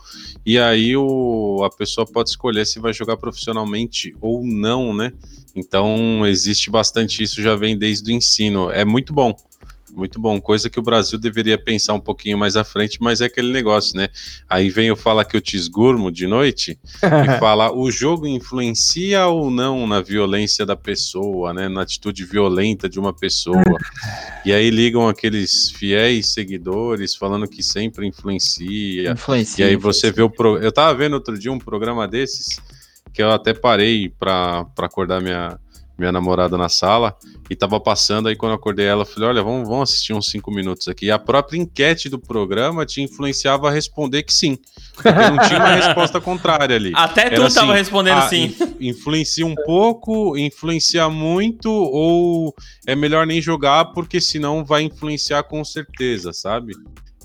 e aí o, a pessoa pode escolher se vai jogar profissionalmente ou não, né? Então existe bastante isso, já vem desde o ensino. É muito bom. Muito bom, coisa que o Brasil deveria pensar um pouquinho mais à frente, mas é aquele negócio, né? Aí vem eu falar que eu te esgurmo de noite e fala o jogo influencia ou não na violência da pessoa, né? Na atitude violenta de uma pessoa. E aí ligam aqueles fiéis seguidores falando que sempre influencia. Influencia. E aí você vê o pro... Eu tava vendo outro dia um programa desses que eu até parei pra acordar minha, minha namorada na sala e tava passando, aí quando eu acordei ela, eu falei, olha, vamos, vamos assistir uns cinco minutos aqui. E a própria enquete do programa te influenciava a responder que sim. Porque não tinha uma resposta contrária ali. Até tu Era tava assim, respondendo ah, sim. in- influencia um pouco, influencia muito, ou é melhor nem jogar, porque senão vai influenciar com certeza, sabe?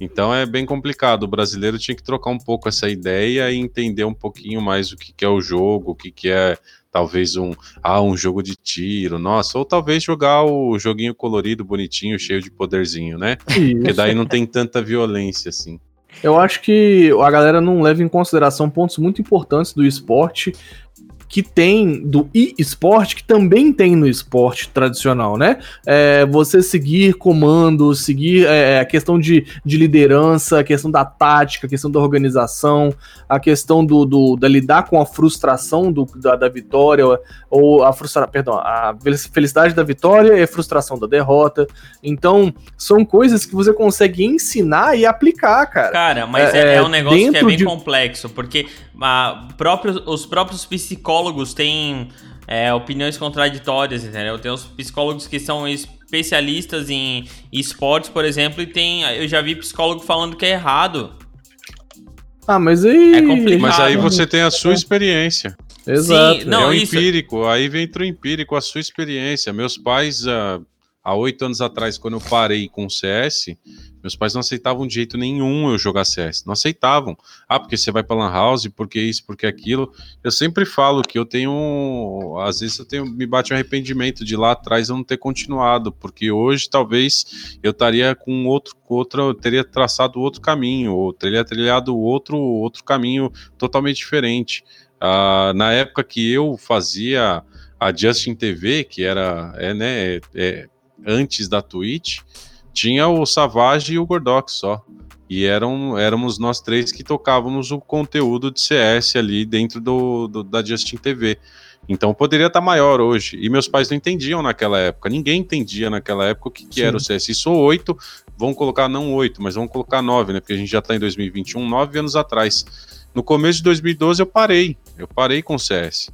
Então é bem complicado. O brasileiro tinha que trocar um pouco essa ideia e entender um pouquinho mais o que, que é o jogo, o que, que é talvez um, ah, um jogo de tiro, nossa, ou talvez jogar o joguinho colorido, bonitinho, cheio de poderzinho, né? Porque Isso. daí não tem tanta violência assim. Eu acho que a galera não leva em consideração pontos muito importantes do esporte que tem do e-esporte, que também tem no esporte tradicional, né? É, você seguir comandos, seguir é, a questão de, de liderança, a questão da tática, a questão da organização, a questão do, do- da lidar com a frustração do- da, da vitória, ou a frustração, perdão, a felicidade da vitória e a frustração da derrota. Então, são coisas que você consegue ensinar e aplicar, cara. Cara, mas É, é, é é, um negócio que é bem de- complexo, porque ah, próprios, os próprios psicólogos têm é, opiniões contraditórias, entendeu? Tem os psicólogos que são especialistas em esportes, por exemplo, e tem. Eu já vi psicólogo falando que é errado. Ah, mas aí. É complicado. Mas aí Claro. você tem a sua experiência. Exato. Sim, não, é o isso- empírico, aí vem o empírico, a sua experiência. Meus pais, ah, há oito anos atrás, quando eu parei com o CS, meus pais não aceitavam de jeito nenhum eu jogar CS. Não aceitavam. Ah, porque você vai pra Lan House, porque isso, porque aquilo. Eu sempre falo que eu tenho. Às vezes eu tenho, me bate um arrependimento de lá atrás eu não ter continuado, porque hoje talvez eu estaria com outro, outro eu teria traçado outro caminho, ou teria trilhado outro, outro caminho totalmente diferente. Ah, na época que eu fazia a Justin TV, que era é, né, é, antes da Twitch, tinha o Savage e o Gordox só. E eram, éramos nós três que tocávamos o conteúdo de CS ali dentro do, do- da Justin TV. Então poderia estar maior hoje. E meus pais não entendiam naquela época. Ninguém entendia naquela época o que, que era o CS. Isso oito, vão colocar não oito, mas vão colocar nove, né? Porque a gente já está em 2021, nove anos atrás. No começo de 2012 eu parei. Eu parei com o CS.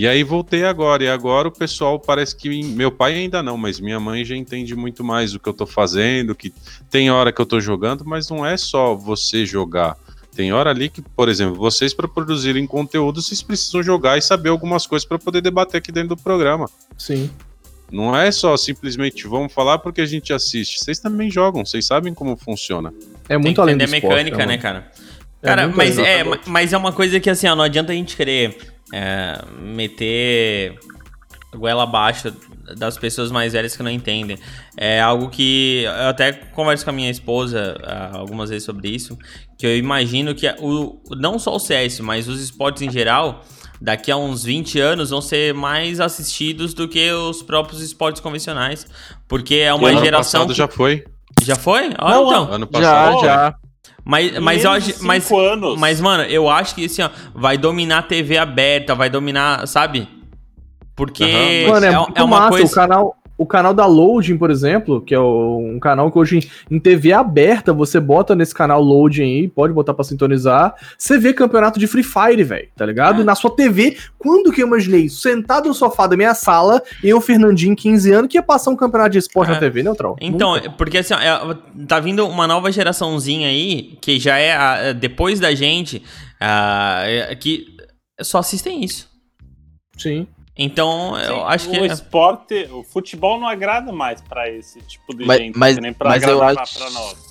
E aí voltei agora. E agora o pessoal parece que. Meu pai ainda não, mas minha mãe já entende muito mais o que eu tô fazendo. que Tem hora que eu tô jogando, mas não é só você jogar. Tem hora ali que, por exemplo, vocês para produzirem conteúdo, vocês precisam jogar e saber algumas coisas para poder debater aqui dentro do programa. Sim. Não é só simplesmente vamos falar porque a gente assiste. Vocês também jogam, vocês sabem como funciona. É muito além esporte, mecânica, né, cara? É Cara, muito mas, é, mas é uma coisa que assim, ó, não adianta a gente querer é, meter goela abaixo das pessoas mais velhas que não entendem. É algo que eu até converso com a minha esposa ah, algumas vezes sobre isso, que eu imagino que o, não só o CS, mas os esportes em geral, daqui a uns 20 anos vão ser mais assistidos do que os próprios esportes convencionais, porque é uma ano geração passado que- já foi. já foi? Olha Não, então. Ano Já, passado já. Mas, mas eu acho, mas, cinco anos. mas, mano, eu acho que assim, ó, vai dominar a TV aberta, vai dominar, sabe? Porque Mano, é, é, muito é uma massa. coisa. O canal, o canal da Loading, por exemplo, que é o- um canal que hoje em TV aberta, você bota nesse canal Loading aí, pode botar pra sintonizar. Você vê campeonato de Free Fire, velho, tá ligado? É. Na sua TV, quando que eu imaginei? Sentado no sofá da minha sala, e o Fernandinho, 15 anos, que ia passar um campeonato de esporte É. na TV, neutral. Então, Nunca. porque assim, ó, é, tá vindo uma nova geraçãozinha aí, que já é a- é depois da gente, ah, é, que só assistem isso. Sim. Então, eu Sim, acho que. o esporte, o futebol não agrada mais pra esse tipo de Mas- gente, mas- que nem pra mas eu agradar acho- pra nós.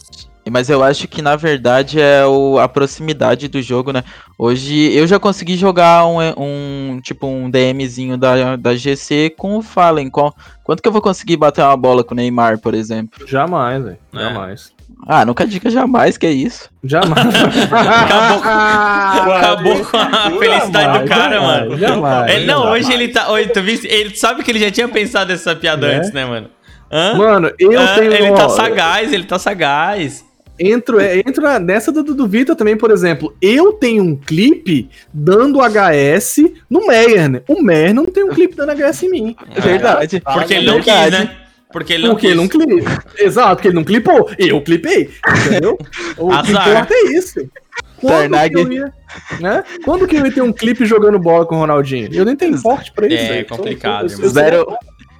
Mas eu acho que na verdade é o, a proximidade do jogo, né? Hoje eu já consegui jogar um, um tipo um DMzinho da, da GC com o Fallen. Com, quanto que eu vou conseguir bater uma bola com o Neymar, por exemplo? Jamais, velho. É. Jamais. Ah, nunca diga jamais, que é isso. Jamais. Acabou, acabou com a felicidade do cara, jamais, mano. jamais. Ele, não, jamais. hoje ele tá. Oi, tu viu? Ele sabe que ele já tinha pensado nessa piada É? antes, né, mano? Hã? Mano, eu Hã? tenho. ele tá sagaz, ele tá sagaz. Entro, é, entro na- nessa do, do Vitor também, por exemplo. Eu tenho um clipe dando HS no Meyer, né? O Meyer não tem um clipe dando HS em mim. É verdade. Porque ele não quis, né? Porque ele não Porque ele não clipa. Exato, porque ele não clipou. Eu clipei. Entendeu? O que importa é isso. Quando Tarnag. que, eu ia, né? Quando que eu ia ter um clipe jogando bola com o Ronaldinho? Eu nem tenho forte pra isso. É, velho. complicado, Eu sou- eu sou- Zero,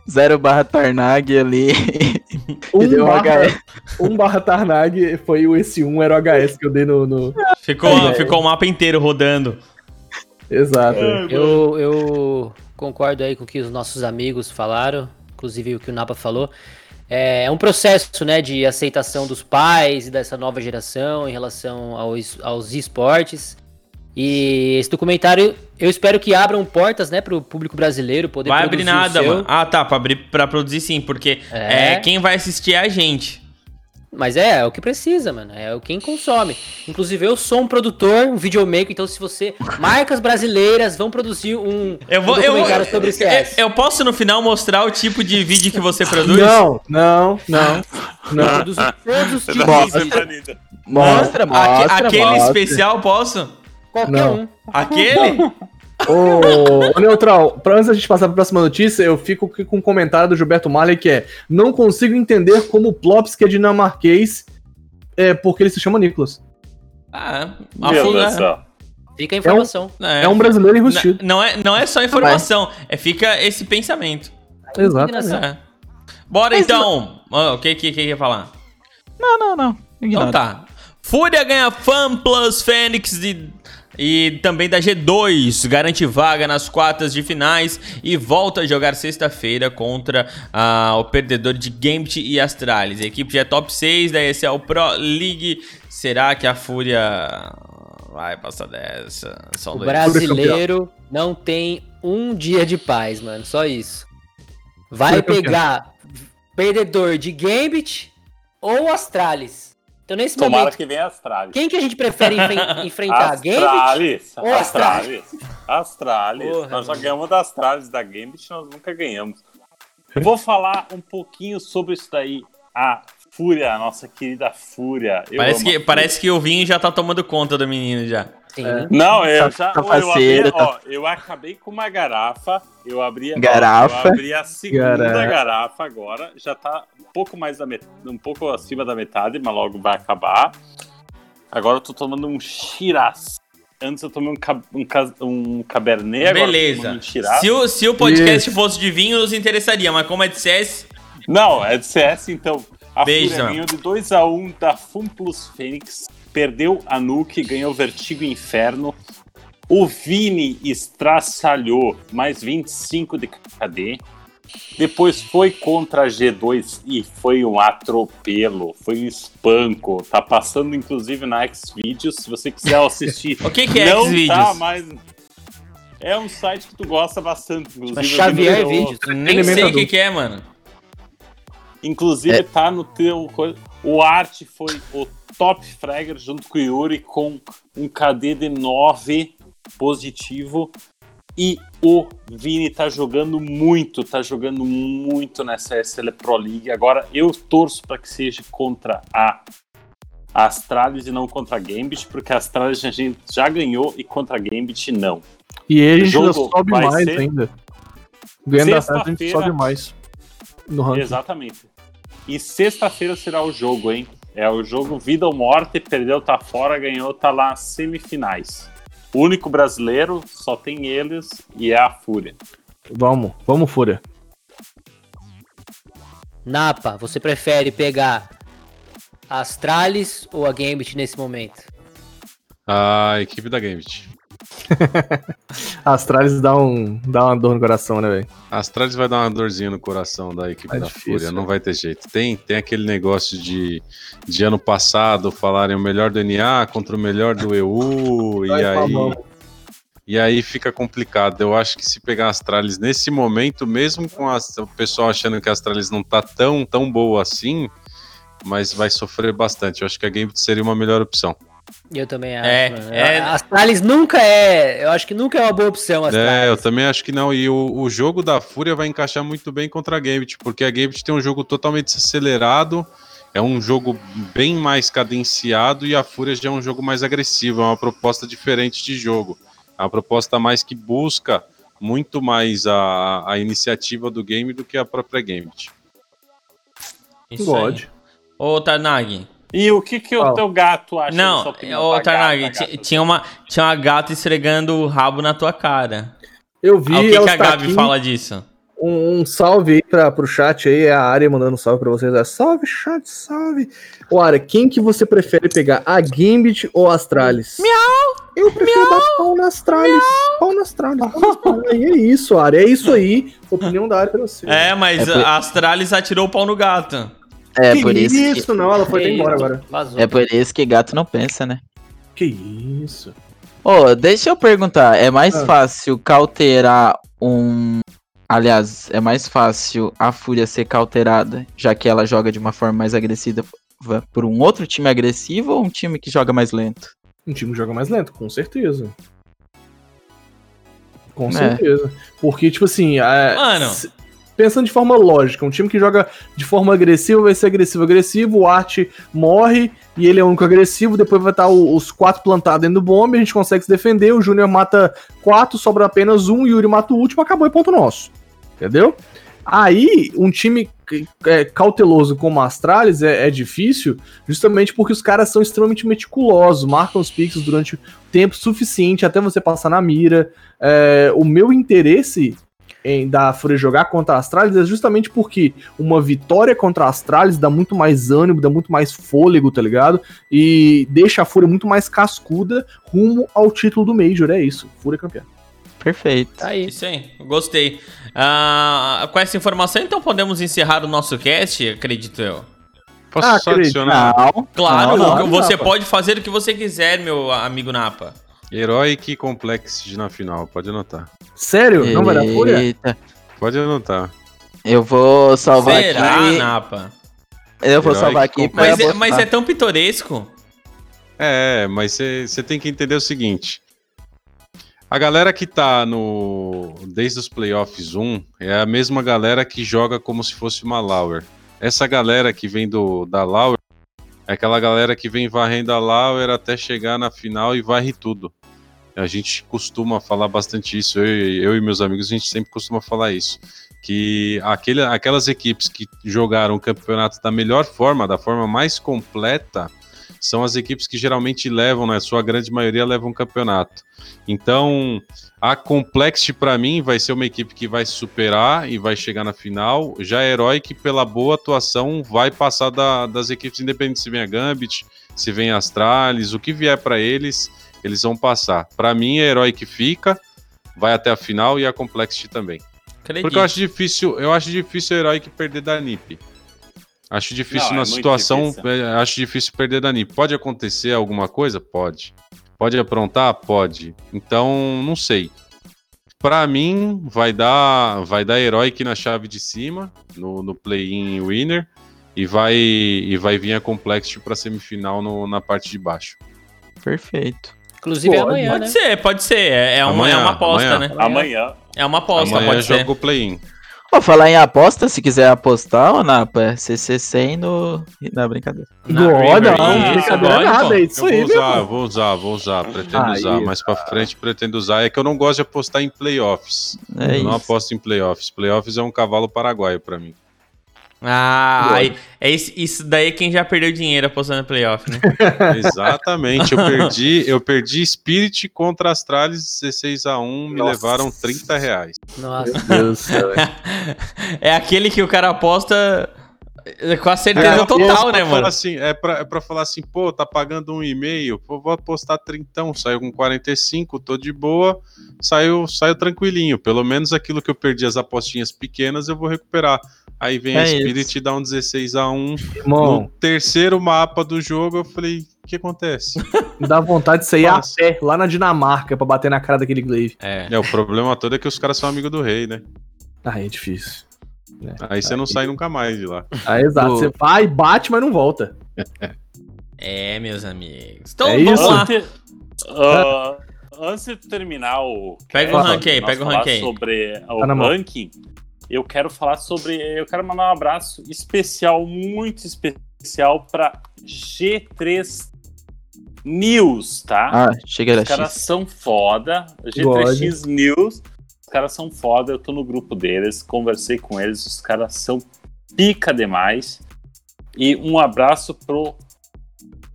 zero barra Tarnag ali. Um deu barra, HS. um barra Tarnag foi o esse 1 era o HS que eu dei no. no- Ficou, É. ficou o mapa inteiro rodando. Exato. Eu, eu concordo aí com o que os nossos amigos falaram, inclusive o que o Napa falou. É, é um processo, né, de aceitação dos pais e dessa nova geração em relação aos, aos esportes. E esse documentário, eu espero que abram portas, né, para o público brasileiro poder Vai abrir nada, mano. Ah, tá, pra, abrir, pra produzir sim, porque É. é, quem vai assistir é a gente. Mas é, é o que precisa, mano. É o quem consome. Inclusive, eu sou um produtor, um videomaker, então se você. Marcas brasileiras vão produzir um, Eu vou, um eu, vou- sobre o CS. eu, eu posso no final mostrar o tipo de vídeo que você produz? Não, não, não. Eu Não. produzo todos os tipos. Mostra. Mostra, Aque- mostra. aquele mostra. especial, posso? Qualquer Não. um. Aquele? Ô, ô, Neutral, pra antes da gente passar pra próxima notícia, eu fico aqui com um comentário do Gilberto Marley que é: Não consigo entender como o Plops, que é dinamarquês, é porque ele se chama Nicolas. Ah, a Meu Deus do céu. Fica a informação. é, É um brasileiro enrustido. não, é, não é só informação, é fica esse pensamento. Exatamente. É. Bora então. Ó, O que que que ia falar? Não, não, não. Então Ignora. tá. Fúria ganha Fan Plus Fênix e, e também da G2. Garante vaga nas quartas de finais e volta a jogar sexta-feira contra ah, o perdedor de Gambit e Astralis. A equipe já é top 6 da ESL Pro League. Será que a Fúria vai passar dessa? São O dois. brasileiro não tem um dia de paz, mano. Só isso. Vai campeão. pegar perdedor de Gambit ou Astralis. Então, nesse Tomara momento, que venha Astralis. quem que a gente prefere enfren- enfrentar? Gambit? Astralis. ou Astralis. Astralis. Porra, nós já mano. ganhamos da Astralis da Gambit, nós nunca ganhamos. Eu vou falar um pouquinho sobre isso daí. A Fúria, a nossa querida Fúria. Eu Parece que, a Fúria. parece que o vinho já tá tomando conta do menino já. Sim. Não, eu já. Tá ó, eu, abri, tá- ó, eu acabei com uma garrafa. Eu abri, ó, Garrafa. eu abri a segunda Garrafa. garrafa agora. Já tá um pouco mais da met... um pouco acima da metade, mas logo vai acabar. Agora eu tô tomando um Shiraz. Antes eu tomei um, ca... um, um Cabernet. agora eu tô Beleza. Um Shiraz. Se o, se o podcast fosse de vinho, nos interessaria, mas como é de CS, Não, é de CS, então. A Beijo, ganhou de 2x1 da Fun Plus Fênix, perdeu a Nuke, ganhou Vertigo Inferno. O Vini estraçalhou mais 25 de KD. Depois foi contra a G2 e foi um atropelo, foi um espanco. Tá passando inclusive na Xvideos, se você quiser assistir. O que que é não Xvideos? Tá mais... É um site que tu gosta bastante, inclusive. Mas Xavier no- Vídeos. nem sei o que, que é, mano. Inclusive, É. tá no teu. O Art foi o top fragger junto com o Yuri com um KD de 9 positivo. E o Vini tá jogando muito, tá jogando muito nessa SL Pro League. Agora eu torço para que seja contra a Astralis e não contra a Gambit, porque a Astralis a gente já ganhou e contra a Gambit não. E ainda Jogo sobe mais ser ainda. Ganhando a taça, a gente sobe mais. No ranking. Exatamente. E sexta-feira será o jogo, hein? É o jogo vida ou morte, perdeu, tá fora, ganhou, tá lá semifinais. O único brasileiro, só tem eles e é a Fúria. Vamos, vamos, Fúria. Napa, você prefere pegar a Astralis ou a Gambit nesse momento? A equipe da Gambit. Astralis dá, um, dá uma dor no coração, né, velho? Astralis vai dar uma dorzinha no coração da equipe É da difícil, Fúria, não né? vai ter jeito. Tem, tem aquele negócio de, de ano passado falarem o melhor do NA contra o melhor do EU, e aí, e aí fica complicado. Eu acho que se pegar a Astralis nesse momento, mesmo com as- o pessoal achando que a Astralis não tá tão, tão boa assim, mas vai sofrer bastante. Eu acho que a Gambit seria uma melhor opção. Eu também acho. É, é- A Astralis nunca é. Eu acho que nunca é uma boa opção. Astralis. É, eu também acho que não. E o, o jogo da Fúria vai encaixar muito bem contra a Gambit, porque a Gambit tem um jogo totalmente acelerado, é um jogo bem mais cadenciado e a Fúria já é um jogo mais agressivo, é uma proposta diferente de jogo. É uma proposta mais que busca muito mais a, a iniciativa do game do que a própria Gambit. Isso God. aí. Ô, Tarnag. E o que, que o teu gato acha Não, ô, Tarnag, tinha uma, tinha uma gata esfregando o rabo na tua cara. Eu vi Ah, o que, que a está Gabi aqui. fala disso? Um, um salve aí pra, pro chat aí, é a área mandando um salve pra vocês. É, salve, chat, salve. Ô, Área, quem que você prefere pegar, a Gambit ou a Astralis? Miau! Eu prefiro dar pau na Astralis. Pau na Astralis. pau na Astralis. E é isso, Área, é isso aí. Opinião da área pra você. É, mas É a Astralis atirou o pau no gato. É que por isso, isso, não, ela foi até embora agora. Vazou. que, é por isso que gato não pensa, né? Que isso. Ô, deixa eu perguntar, é mais Ah. fácil cauterar um. Aliás, é mais fácil a Fúria ser cauterada, já que ela joga de uma forma mais agressiva por um outro time agressivo ou um time que joga mais lento? Um time que joga mais lento, com certeza. Com É. certeza. Porque, tipo assim, é, Mano. se- pensando de forma lógica, um time que joga de forma agressiva vai ser agressivo, agressivo, o Art morre e ele é o único agressivo, depois vai estar o- os quatro plantados dentro do bombe, a gente consegue se defender, o Júnior mata quatro, sobra apenas um, Yuri mata o último, acabou e ponto nosso. Entendeu? Aí, um time é, cauteloso como a Astralis é, é difícil, justamente porque os caras são extremamente meticulosos, marcam os pixels durante tempo suficiente até você passar na mira. É, o meu interesse em da Fúria jogar contra a Astralis é justamente porque uma vitória contra a Astralis dá muito mais ânimo, dá muito mais fôlego, tá ligado? E deixa a Fúria muito mais cascuda rumo ao título do Major, é isso. Fúria campeã. Perfeito. Tá aí. Isso aí, gostei. Ah, com essa informação, então podemos encerrar o nosso cast, acredito eu. Posso Ah, só acredito. adicionar? Não, Claro, Não, não, você pode fazer o que você quiser, meu amigo Napa. Heroic Complexity na final, pode anotar. Sério? Não vai dar Fúria? Eita, Pode anotar. eu vou salvar Será, aqui. Napa? Eu vou Herói salvar que aqui Mas é, mas é tão pitoresco. É, mas você tem que entender o seguinte. A galera que tá no. Desde os playoffs 1 é a mesma galera que joga como se fosse uma Lauer. Essa galera que vem do, da Lauer é aquela galera que vem varrendo a Lauer até chegar na final e varre tudo. A gente costuma falar bastante isso, eu, e- eu e meus amigos, a gente sempre costuma falar isso. Que aquele, aquelas equipes que jogaram o campeonato da melhor forma, da forma mais completa, são as equipes que geralmente levam, na sua grande maioria, levam o campeonato. Então, a Complexity, para mim, vai ser uma equipe que vai superar e vai chegar na final. Já a Heroic, pela boa atuação, vai passar da- das equipes independentes. Se vem a Gambit, se vem a Astralis, o que vier para eles, eles vão passar. Para mim, a Heroic fica, vai até a final e a Complexity também. Acredito. Porque eu acho difícil, eu acho difícil a Heroic perder da NiP. Acho difícil Não, é na muito situação, difícil. é, acho difícil perder da NiP. Pode acontecer alguma coisa? Pode. Pode aprontar? Pode. Então, não sei. Pra mim, vai dar, vai dar Heroic na chave de cima, no, no play-in winner, e vai, e vai vir a Complexity pra semifinal no- na parte de baixo. Perfeito. Inclusive é Pode, amanhã, Pode né? ser, pode ser. É, é uma, Amanhã, é uma aposta, amanhã. né? Amanhã. É uma aposta, Amanhã pode ser. joga o play-in. Vou falar em aposta, se quiser apostar, ô Napa, é CC100 no... na brincadeira. Na Não, River, não, isso, brincadeira lógico. nada, é isso Eu vou aí, usar, meu. vou usar, vou usar, pretendo Aí, usar. Mais pra frente pretendo usar. É que eu não gosto de apostar em playoffs. É eu não isso. aposto em playoffs. Playoffs é um cavalo paraguaio pra mim. Ah, aí, é isso, isso daí é quem já perdeu dinheiro apostando no playoff, né? Exatamente. Eu perdi, eu perdi Spirit contra Astralis 16 a 1 me Nossa. levaram 30 reais. Nossa. Meu Deus do céu, velho. é aquele que o cara aposta Com a certeza É, total, é né, mano? Assim, é, pra, é pra falar assim, pô, tá pagando um e-mail, pô, vou apostar trintão, saiu com 45, tô de boa, saiu, saiu tranquilinho. Pelo menos aquilo que eu perdi as apostinhas pequenas eu vou recuperar. Aí vem É a Spirit isso. e dá um 16 a 1 Irmão, No terceiro mapa do jogo, eu falei, o que acontece? dá vontade de sair a pé lá na Dinamarca pra bater na cara daquele Glaive. É. é, o problema todo é que os caras são amigos do rei, né? Ah, é difícil. Aí você não sai nunca mais de lá. Ah, exato. Você vai, bate, mas não volta. É, meus amigos. Então, É vamos isso? lá. Antes, ah, antes de terminar o. Pega o cast, rank aí, nós pega o falar rank aí. Sobre o Tá mão. Eu quero falar sobre. Eu quero mandar um abraço especial, muito especial pra G3 News, tá? Ah, chega Os caras X. são foda. G3X News. Os caras são foda. Eu tô no grupo deles. Conversei com eles. Os caras são pica demais. E um abraço pro,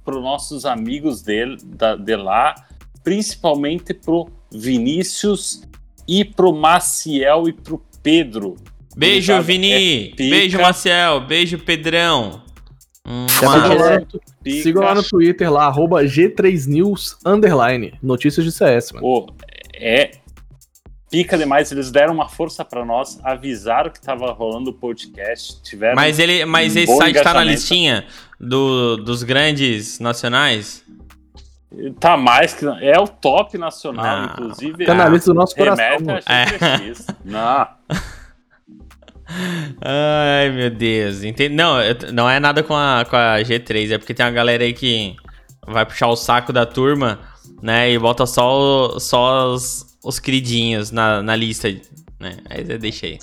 pro nossos amigos dele, da, de lá. Principalmente pro Vinícius e pro Maciel e pro Pedro. Beijo, Obrigado. Vini. É. Beijo, Marcel. Beijo, Pedrão. Hum, Sigam uma- lá, sigam lá no Twitter, lá, arroba G3News, underline, notícias de CS, mano. Pô, é pica demais. Eles deram uma força pra nós, avisaram que tava rolando o podcast. Tiveram Mas, ele, mas Um esse site tá na listinha do, dos grandes nacionais? Tá mais que. É o top nacional, Não. inclusive. Canalista do nosso coração, É. G3X. Não. Ai, meu Deus. Enten- Não, eu- não é nada com a, com a G3, é porque tem uma galera aí que vai puxar o saco da turma, né? E bota só, o- só os, os queridinhos na, na lista, né? Aí você deixa aí.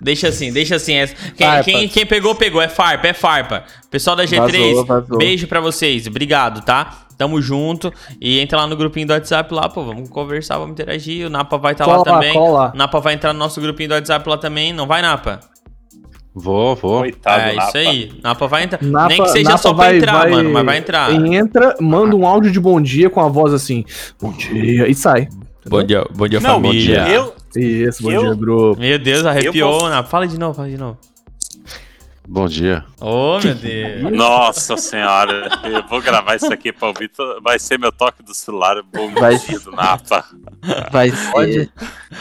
Deixa assim, deixa assim. é- Quem, quem, quem pegou, pegou. É farpa, é farpa. Pessoal da G3, Vazou, vazou. beijo pra vocês. Obrigado, tá? Tamo junto. E entra lá no grupinho do WhatsApp lá, pô. Vamos conversar, vamos interagir. O Napa vai estar lá Cola lá, também. cola Napa vai entrar no nosso grupinho do WhatsApp lá também. Não vai, Napa? Vou, vou. Coitado, é Napa. isso aí. Napa vai entrar. Napa- Nem que seja Napa só pra vai- entrar, vai- mano. Mas vai entrar. Entra, manda um áudio de bom dia com a voz assim, bom dia, e sai. Bom dia, bom dia, Não, família. eu, Isso, bom Eu- dia, grupo. Meu Deus, arrepiou, posso- Napa. Fala de novo, fala de novo. Bom dia. Ô, meu Deus. Nossa senhora, eu vou gravar isso aqui pra ouvir. Vai ser meu toque do celular. Bom Vai- dia do Napa. Vai ser.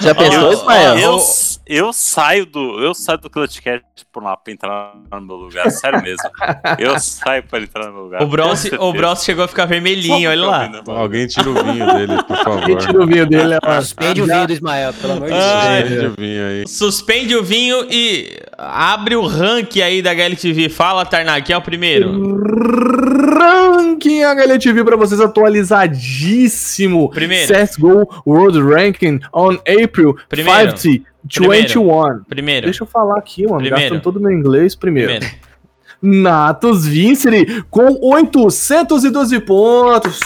Já pensou, Ismael? Eu, eu saio do. Eu saio do Clutchcast pro Napa entrar no meu lugar. Sério mesmo. Eu saio pra entrar no meu lugar. O Bronze, o. Bronze chegou a ficar vermelhinho, olha lá. Alguém tira o vinho dele, por favor. Quem tira o vinho dele, ela Suspende o vinho do Ismael, pelo amor de Deus. Tira o vinho aí. Suspende o vinho e abre o rank aí da HLTV. Fala, Tarnak, quem é o primeiro? Ranking HLTV pra vocês atualizadíssimo. Primeiro. CSGO World Ranking on April Primeiro. 50 21. Primeiro. Deixa eu falar aqui, mano. Primeiro. Gastando todo meu inglês primeiro. Primeiro. Natus Vincere com 812 pontos.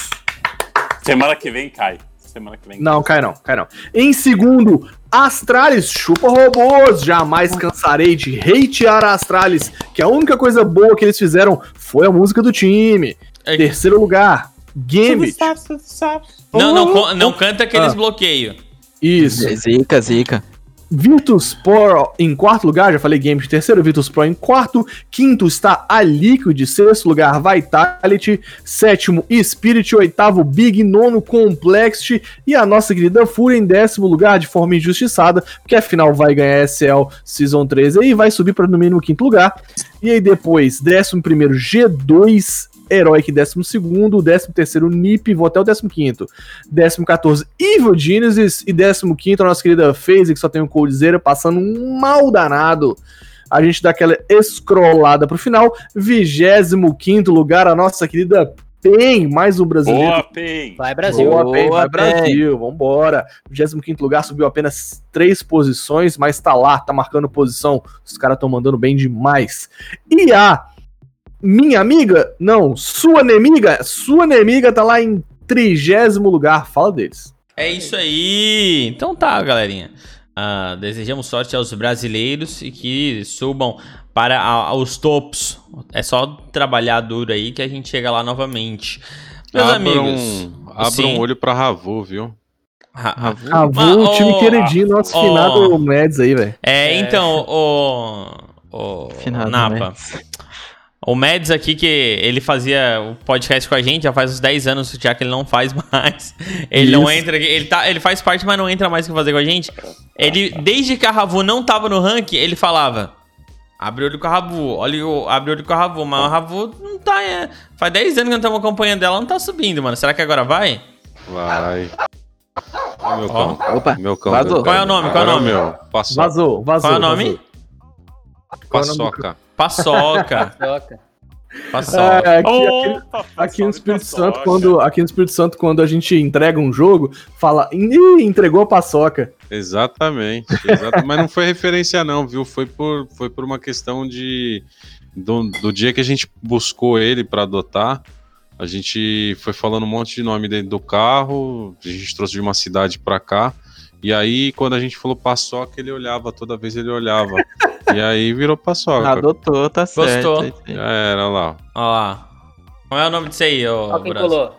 Semana que vem cai. Semana que vem Não, cai não, cai não. Em segundo, Astralis chupa robôs. Jamais cansarei de hatear a Astralis, que a única coisa boa que eles fizeram foi a música do time. É. Terceiro lugar, Gambit. Não, não, co- não canta aqueles Ah. bloqueios. Isso. Zica, zica. Virtus Pro em quarto lugar, já falei Gambit. Terceiro, Virtus Pro em quarto. Quinto está a Liquid. Sexto lugar, Vitality. Sétimo, Spirit. Oitavo, Big. Nono, Complexity. E a nossa querida Fúria em décimo lugar, de forma injustiçada, porque afinal vai ganhar SL Season 13 e vai subir para no mínimo quinto lugar. E aí depois, décimo primeiro, G2. Heroic, décimo segundo, décimo terceiro, NiP, vou até o décimo quinto. Décimo 14, Evil Genesis. E décimo quinto, a nossa querida FaZe, que só tem um coldzera, passando um mal danado. A gente dá aquela escrolada pro final. Vigésimo quinto lugar, a nossa querida PEN, mais um brasileiro. Boa, Pen. Vai, Brasil. Boa, PEN, vai Brasil, vambora. 25 lugar, subiu apenas três posições, mas tá lá, tá marcando posição. Os caras estão mandando bem demais. E a minha amiga, não, sua inimiga, sua inimiga tá lá em trigésimo lugar. Fala deles. É isso aí. Então tá, galerinha. Ah, desejamos sorte aos brasileiros e que subam para a- os topos. É só trabalhar duro aí que a gente chega lá novamente. Meus amigos. Abra sim. um olho pra Ravu, viu? Ra- Ra- Ah, um time ô, queridinho, nosso ó, finado Mads aí, velho. É, então, o, o Finado Napa. O Mads aqui, que ele fazia o podcast com a gente já faz uns 10 anos, já que ele não faz mais. Ele não Isso. entra, ele, tá, ele faz parte, mas não entra mais que fazer com a gente. Ele, desde que a Ravu não tava no ranking, ele falava: abre olho com a Ravu, olha o, abre olho com a Ravu, mas a Ravu não tá. É, faz 10 anos que não estamos acompanhando ela, não tá subindo, mano. Será que agora vai? Vai. Ó, meu cão. Opa, Meu cão. vazou. Qual é o nome? Qual é o Agora nome? meu. Paçoca. Vazou, vazou. Qual é o nome? vazou. É do- Paçoca. Paçoca. É, aqui, aqui- Opa, aqui no Espírito paçoca. Santo, quando, aqui no Espírito Santo, quando a gente entrega um jogo, fala, Ih, entregou a paçoca. Exatamente. exata- Mas não foi referência, não, viu? Foi por, foi por uma questão de. Do, do dia que a gente buscou ele para adotar, a gente foi falando um monte de nome dentro do carro, a gente trouxe de uma cidade para cá. E aí, quando a gente falou paçoca, ele olhava, toda vez ele olhava. E aí virou paçoca. Adotou, tá certo. Gostou. é. Já era lá. Ó lá. Qual é o nome disso aí, ô Ó quem Bros? colou.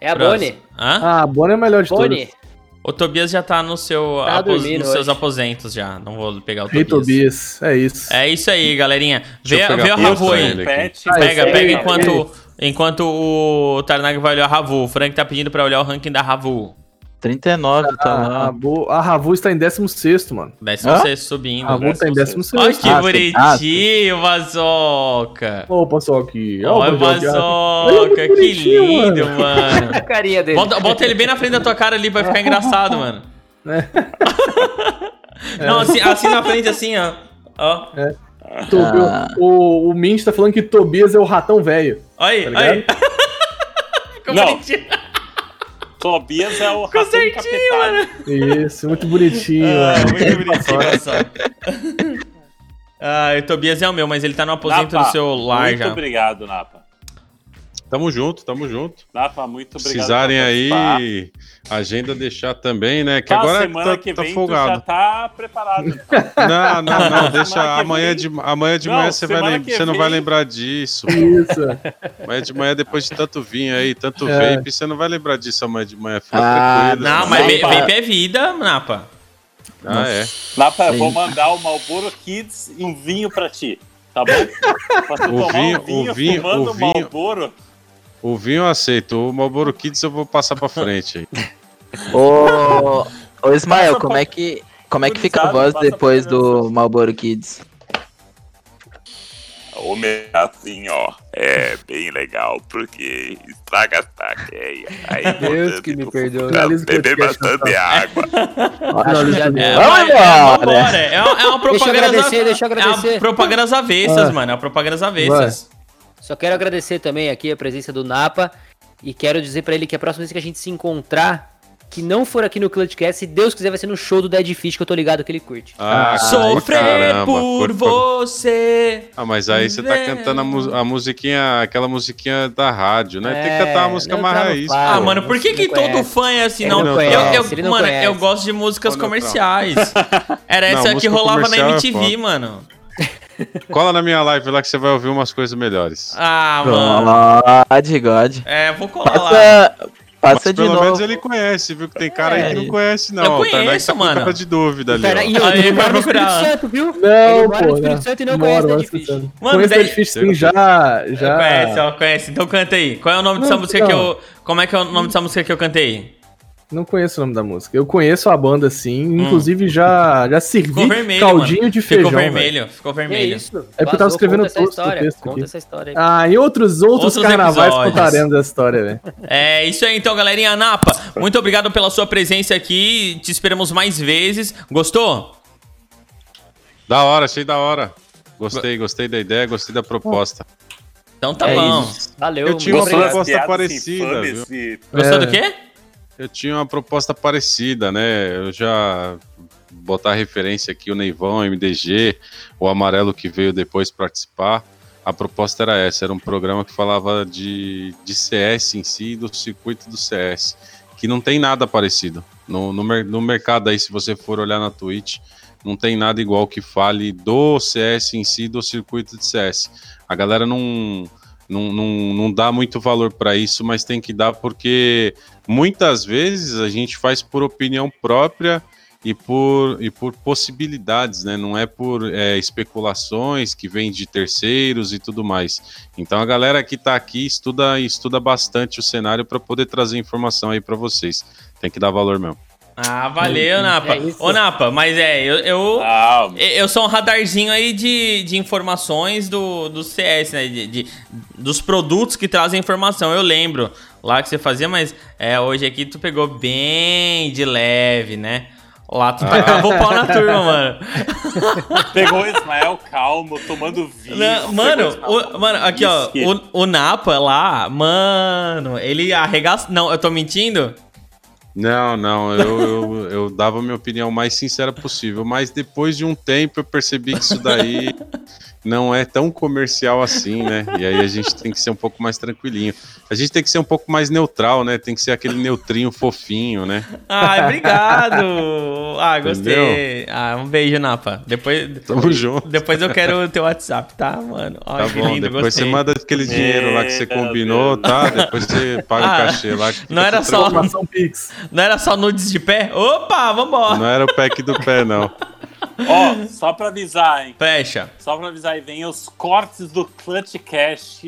É a. Bonnie. Hã? Ah, a Bonnie é a melhor de Bonnie. todas. O Tobias já tá no seu Tá apos- nos seus hoje. aposentos já. Não vou pegar o Tobias. Tobias, é isso. É isso aí, galerinha. Deixa Vê, vê o a Ravu aí. Ah, Pega, pega enquanto, enquanto o Tarnag vai olhar o Ravu. O Frank tá pedindo pra olhar o ranking da Ravu. 39 tá A, lá. Ravu- a Ravu está em 16, mano. Décimo Hã? sexto subindo. A Ravu está em 16. Olha que Ah, bonitinho, Vazoca. Ô, Paçoque. Olha o Vazoca, que lindo, mano. A carinha dele. Bota, bota ele bem na frente da tua cara ali, vai ficar engraçado, mano. Não, assim, assim na frente, assim, ó. Ó. Tobi- Ah. O, o Mint tá falando que Tobias é o ratão velho. Olha aí, Tá olha aí. Ficou Não. bonitinho. Tobias é o Ficou ratão certinho, encapetado. mano. Isso, muito bonitinho, Ah, mano. muito bonitinho, Vazoca. Ah, o Tobias é o meu, mas ele tá no aposento Napa, do seu lar muito já. obrigado, Napa. Tamo junto, tamo junto. Napa, muito obrigado. Precisarem aí, agenda deixar também, né? Que Tá, agora semana tá, que tá vem tu folgado. já tá preparado. Não, não, não, Semana deixa amanhã vem- de, amanhã de Não, manhã você, vai, lem- você não vai lembrar disso. Isso. Amanhã de manhã, depois de tanto vinho aí, tanto É. vape, você não vai lembrar disso amanhã de manhã. Fica Ah, tranquilo. Não, mas Napa. va- vape é vida, Napa. Ah, é. Napa, eu Sim. vou mandar o Malboro Kids e um vinho pra ti, tá bom? Pra tu O tomar vinho- um vinho, o vinho- fumando o vinho- Malboro. O vinho eu aceito. O Marlboro Kids eu vou passar pra frente aí. Ô, ô Ismael, Passa como é que, como é que fica a voz depois do Marlboro Kids? Homem assim, ó, é bem legal porque estraga a taqueia. Aí, Deus que me perdoe. O Beber bastante água. Acho que já É, deu. Vamos é, embora. É uma, é uma propaganda. Deixa eu agradecer, deixa eu É agradecer. uma propaganda às avessas, Vai. mano. É uma propaganda às avessas. Só quero agradecer também aqui a presença do Napa e quero dizer pra ele que a próxima vez que a gente se encontrar, que não for aqui no Clutchcast, se Deus quiser vai ser no show do Dead Fish que eu tô ligado que ele curte. Ah, Sofrer caramba, por curto- você. Ah, mas aí você tá cantando a, mu- a musiquinha, aquela musiquinha da rádio, né? Tem que cantar a É, música mais tá raiz. Ah, mano, por que, que todo fã é assim, Ele não? não eu, conhece, eu, ele não mano, conhece. eu gosto de músicas comerciais. Era Não, essa que rolava na é MTV, foda. mano. Cola na minha live lá que você vai ouvir umas coisas melhores. Ah, mano. God, God. É, vou colar lá. Passa, Mas passa de pelo menos novo. ele conhece, viu? Que tem cara É, aí que não isso. conhece, não. Eu O Tarnag conheço, tá com mano. cara de dúvida ali, Cara, ó. e Aí, ele vai procurar. Espírito Santo, viu? Não, ele mora no Espírito? Santo e não Moro, conhece moro Dead Fish. escutando. Mano, daí- Dead Fish sim, já. já... Conhece, ó, conhece. Então canta aí. Qual é o nome dessa Não, música que não. eu. Como é que é o nome dessa música que eu cantei? Não conheço o nome da música. Eu conheço a banda sim, inclusive já, já servi Hum. Ficou vermelho. caldinho mano. de feijão. Ficou vermelho, ficou Que vermelho. isso? É porque eu tava escrevendo conta essa texto, Conta aqui. essa história aí. Ah, e outros, outros, Outros carnavais episódios. contaremos essa história, velho. É isso aí então, galerinha Napa. Muito obrigado pela sua presença aqui. Te esperamos mais vezes. Gostou? Da hora, achei da hora. Gostei, gostei da ideia, gostei da proposta. Então tá É bom. isso. Valeu, Eu tinha uma proposta parecida, e- Gostou É. do quê? Eu tinha uma proposta parecida, né? Eu já botar referência aqui o Neivão, MDG, o Amarelo que veio depois participar. A proposta era essa, era um programa que falava de, de CS em si, do circuito do CS, que não tem nada parecido. No, no, no mercado aí, se você for olhar na Twitch, não tem nada igual que fale do CS em si, do circuito de CS. A galera não, não, não, não dá muito valor para isso, mas tem que dar porque muitas vezes a gente faz por opinião própria e por, e por possibilidades, né? Não é por é, especulações que vêm de terceiros e tudo mais. Então a galera que está aqui estuda, estuda bastante o cenário para poder trazer informação aí para vocês. Tem que dar valor mesmo. Ah, valeu, Napa. É isso. Ô, Napa, mas é, eu, eu, Ah, eu sou um radarzinho aí de, de informações do, do CS, né? De, de- dos produtos que trazem informação. Eu lembro lá que você fazia, mas é, hoje aqui tu pegou bem de leve, né? Lá tu tacava o pau na turma, mano. pegou o Ismael calmo, tomando vinho. Não, mano, o, mano, aqui ó, o, o Napa lá, mano, ele arregaça. Não, eu tô mentindo? Não, não, eu, eu, eu dava a minha opinião mais sincera possível, mas depois de um tempo eu percebi que isso daí não é tão comercial assim, né? E aí a gente tem que ser um pouco mais tranquilinho. A gente tem que ser um pouco mais neutral, né? Tem que ser aquele neutrinho fofinho, né? Ai, obrigado! Ah, gostei. Ah, um beijo, Napa. Depois, Tamo junto. depois eu quero o teu WhatsApp, tá, mano? Tá que bom, lindo, depois gostei. você manda aquele dinheiro lá que você combinou, Deus. tá? Depois você paga Ah, o cachê lá. não era só-. Não era só nudes de pé? Opa, vambora! Não era o pack do pé, não. Ó, só pra avisar, hein? Fecha. Só pra avisar aí, vem os cortes do Clutch Cash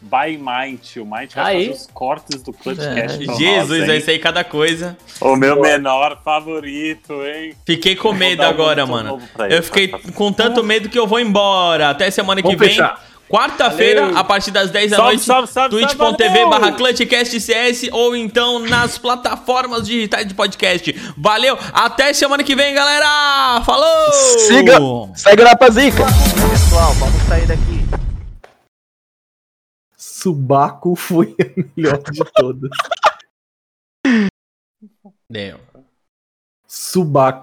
by Mind. O Mind vai Aí. fazer os cortes do Clutch É. Cash. pra nós, Jesus, hein? vai sair cada coisa. O meu menor favorito, hein? Fiquei com medo um agora, mano. ele, Eu fiquei tá? com tanto medo que eu vou embora. Até semana que Vamos vem. fechar. Quarta-feira, a partir das 10 da Salve, noite, twitch.tv barra valeu! ClutchCast CS ou então nas plataformas digitais de podcast. Valeu, até semana que vem, galera! Falou! Siga, segue lá pra zica. Pessoal, vamos sair daqui. Subaco foi a melhor de todas. Deu. Subaco.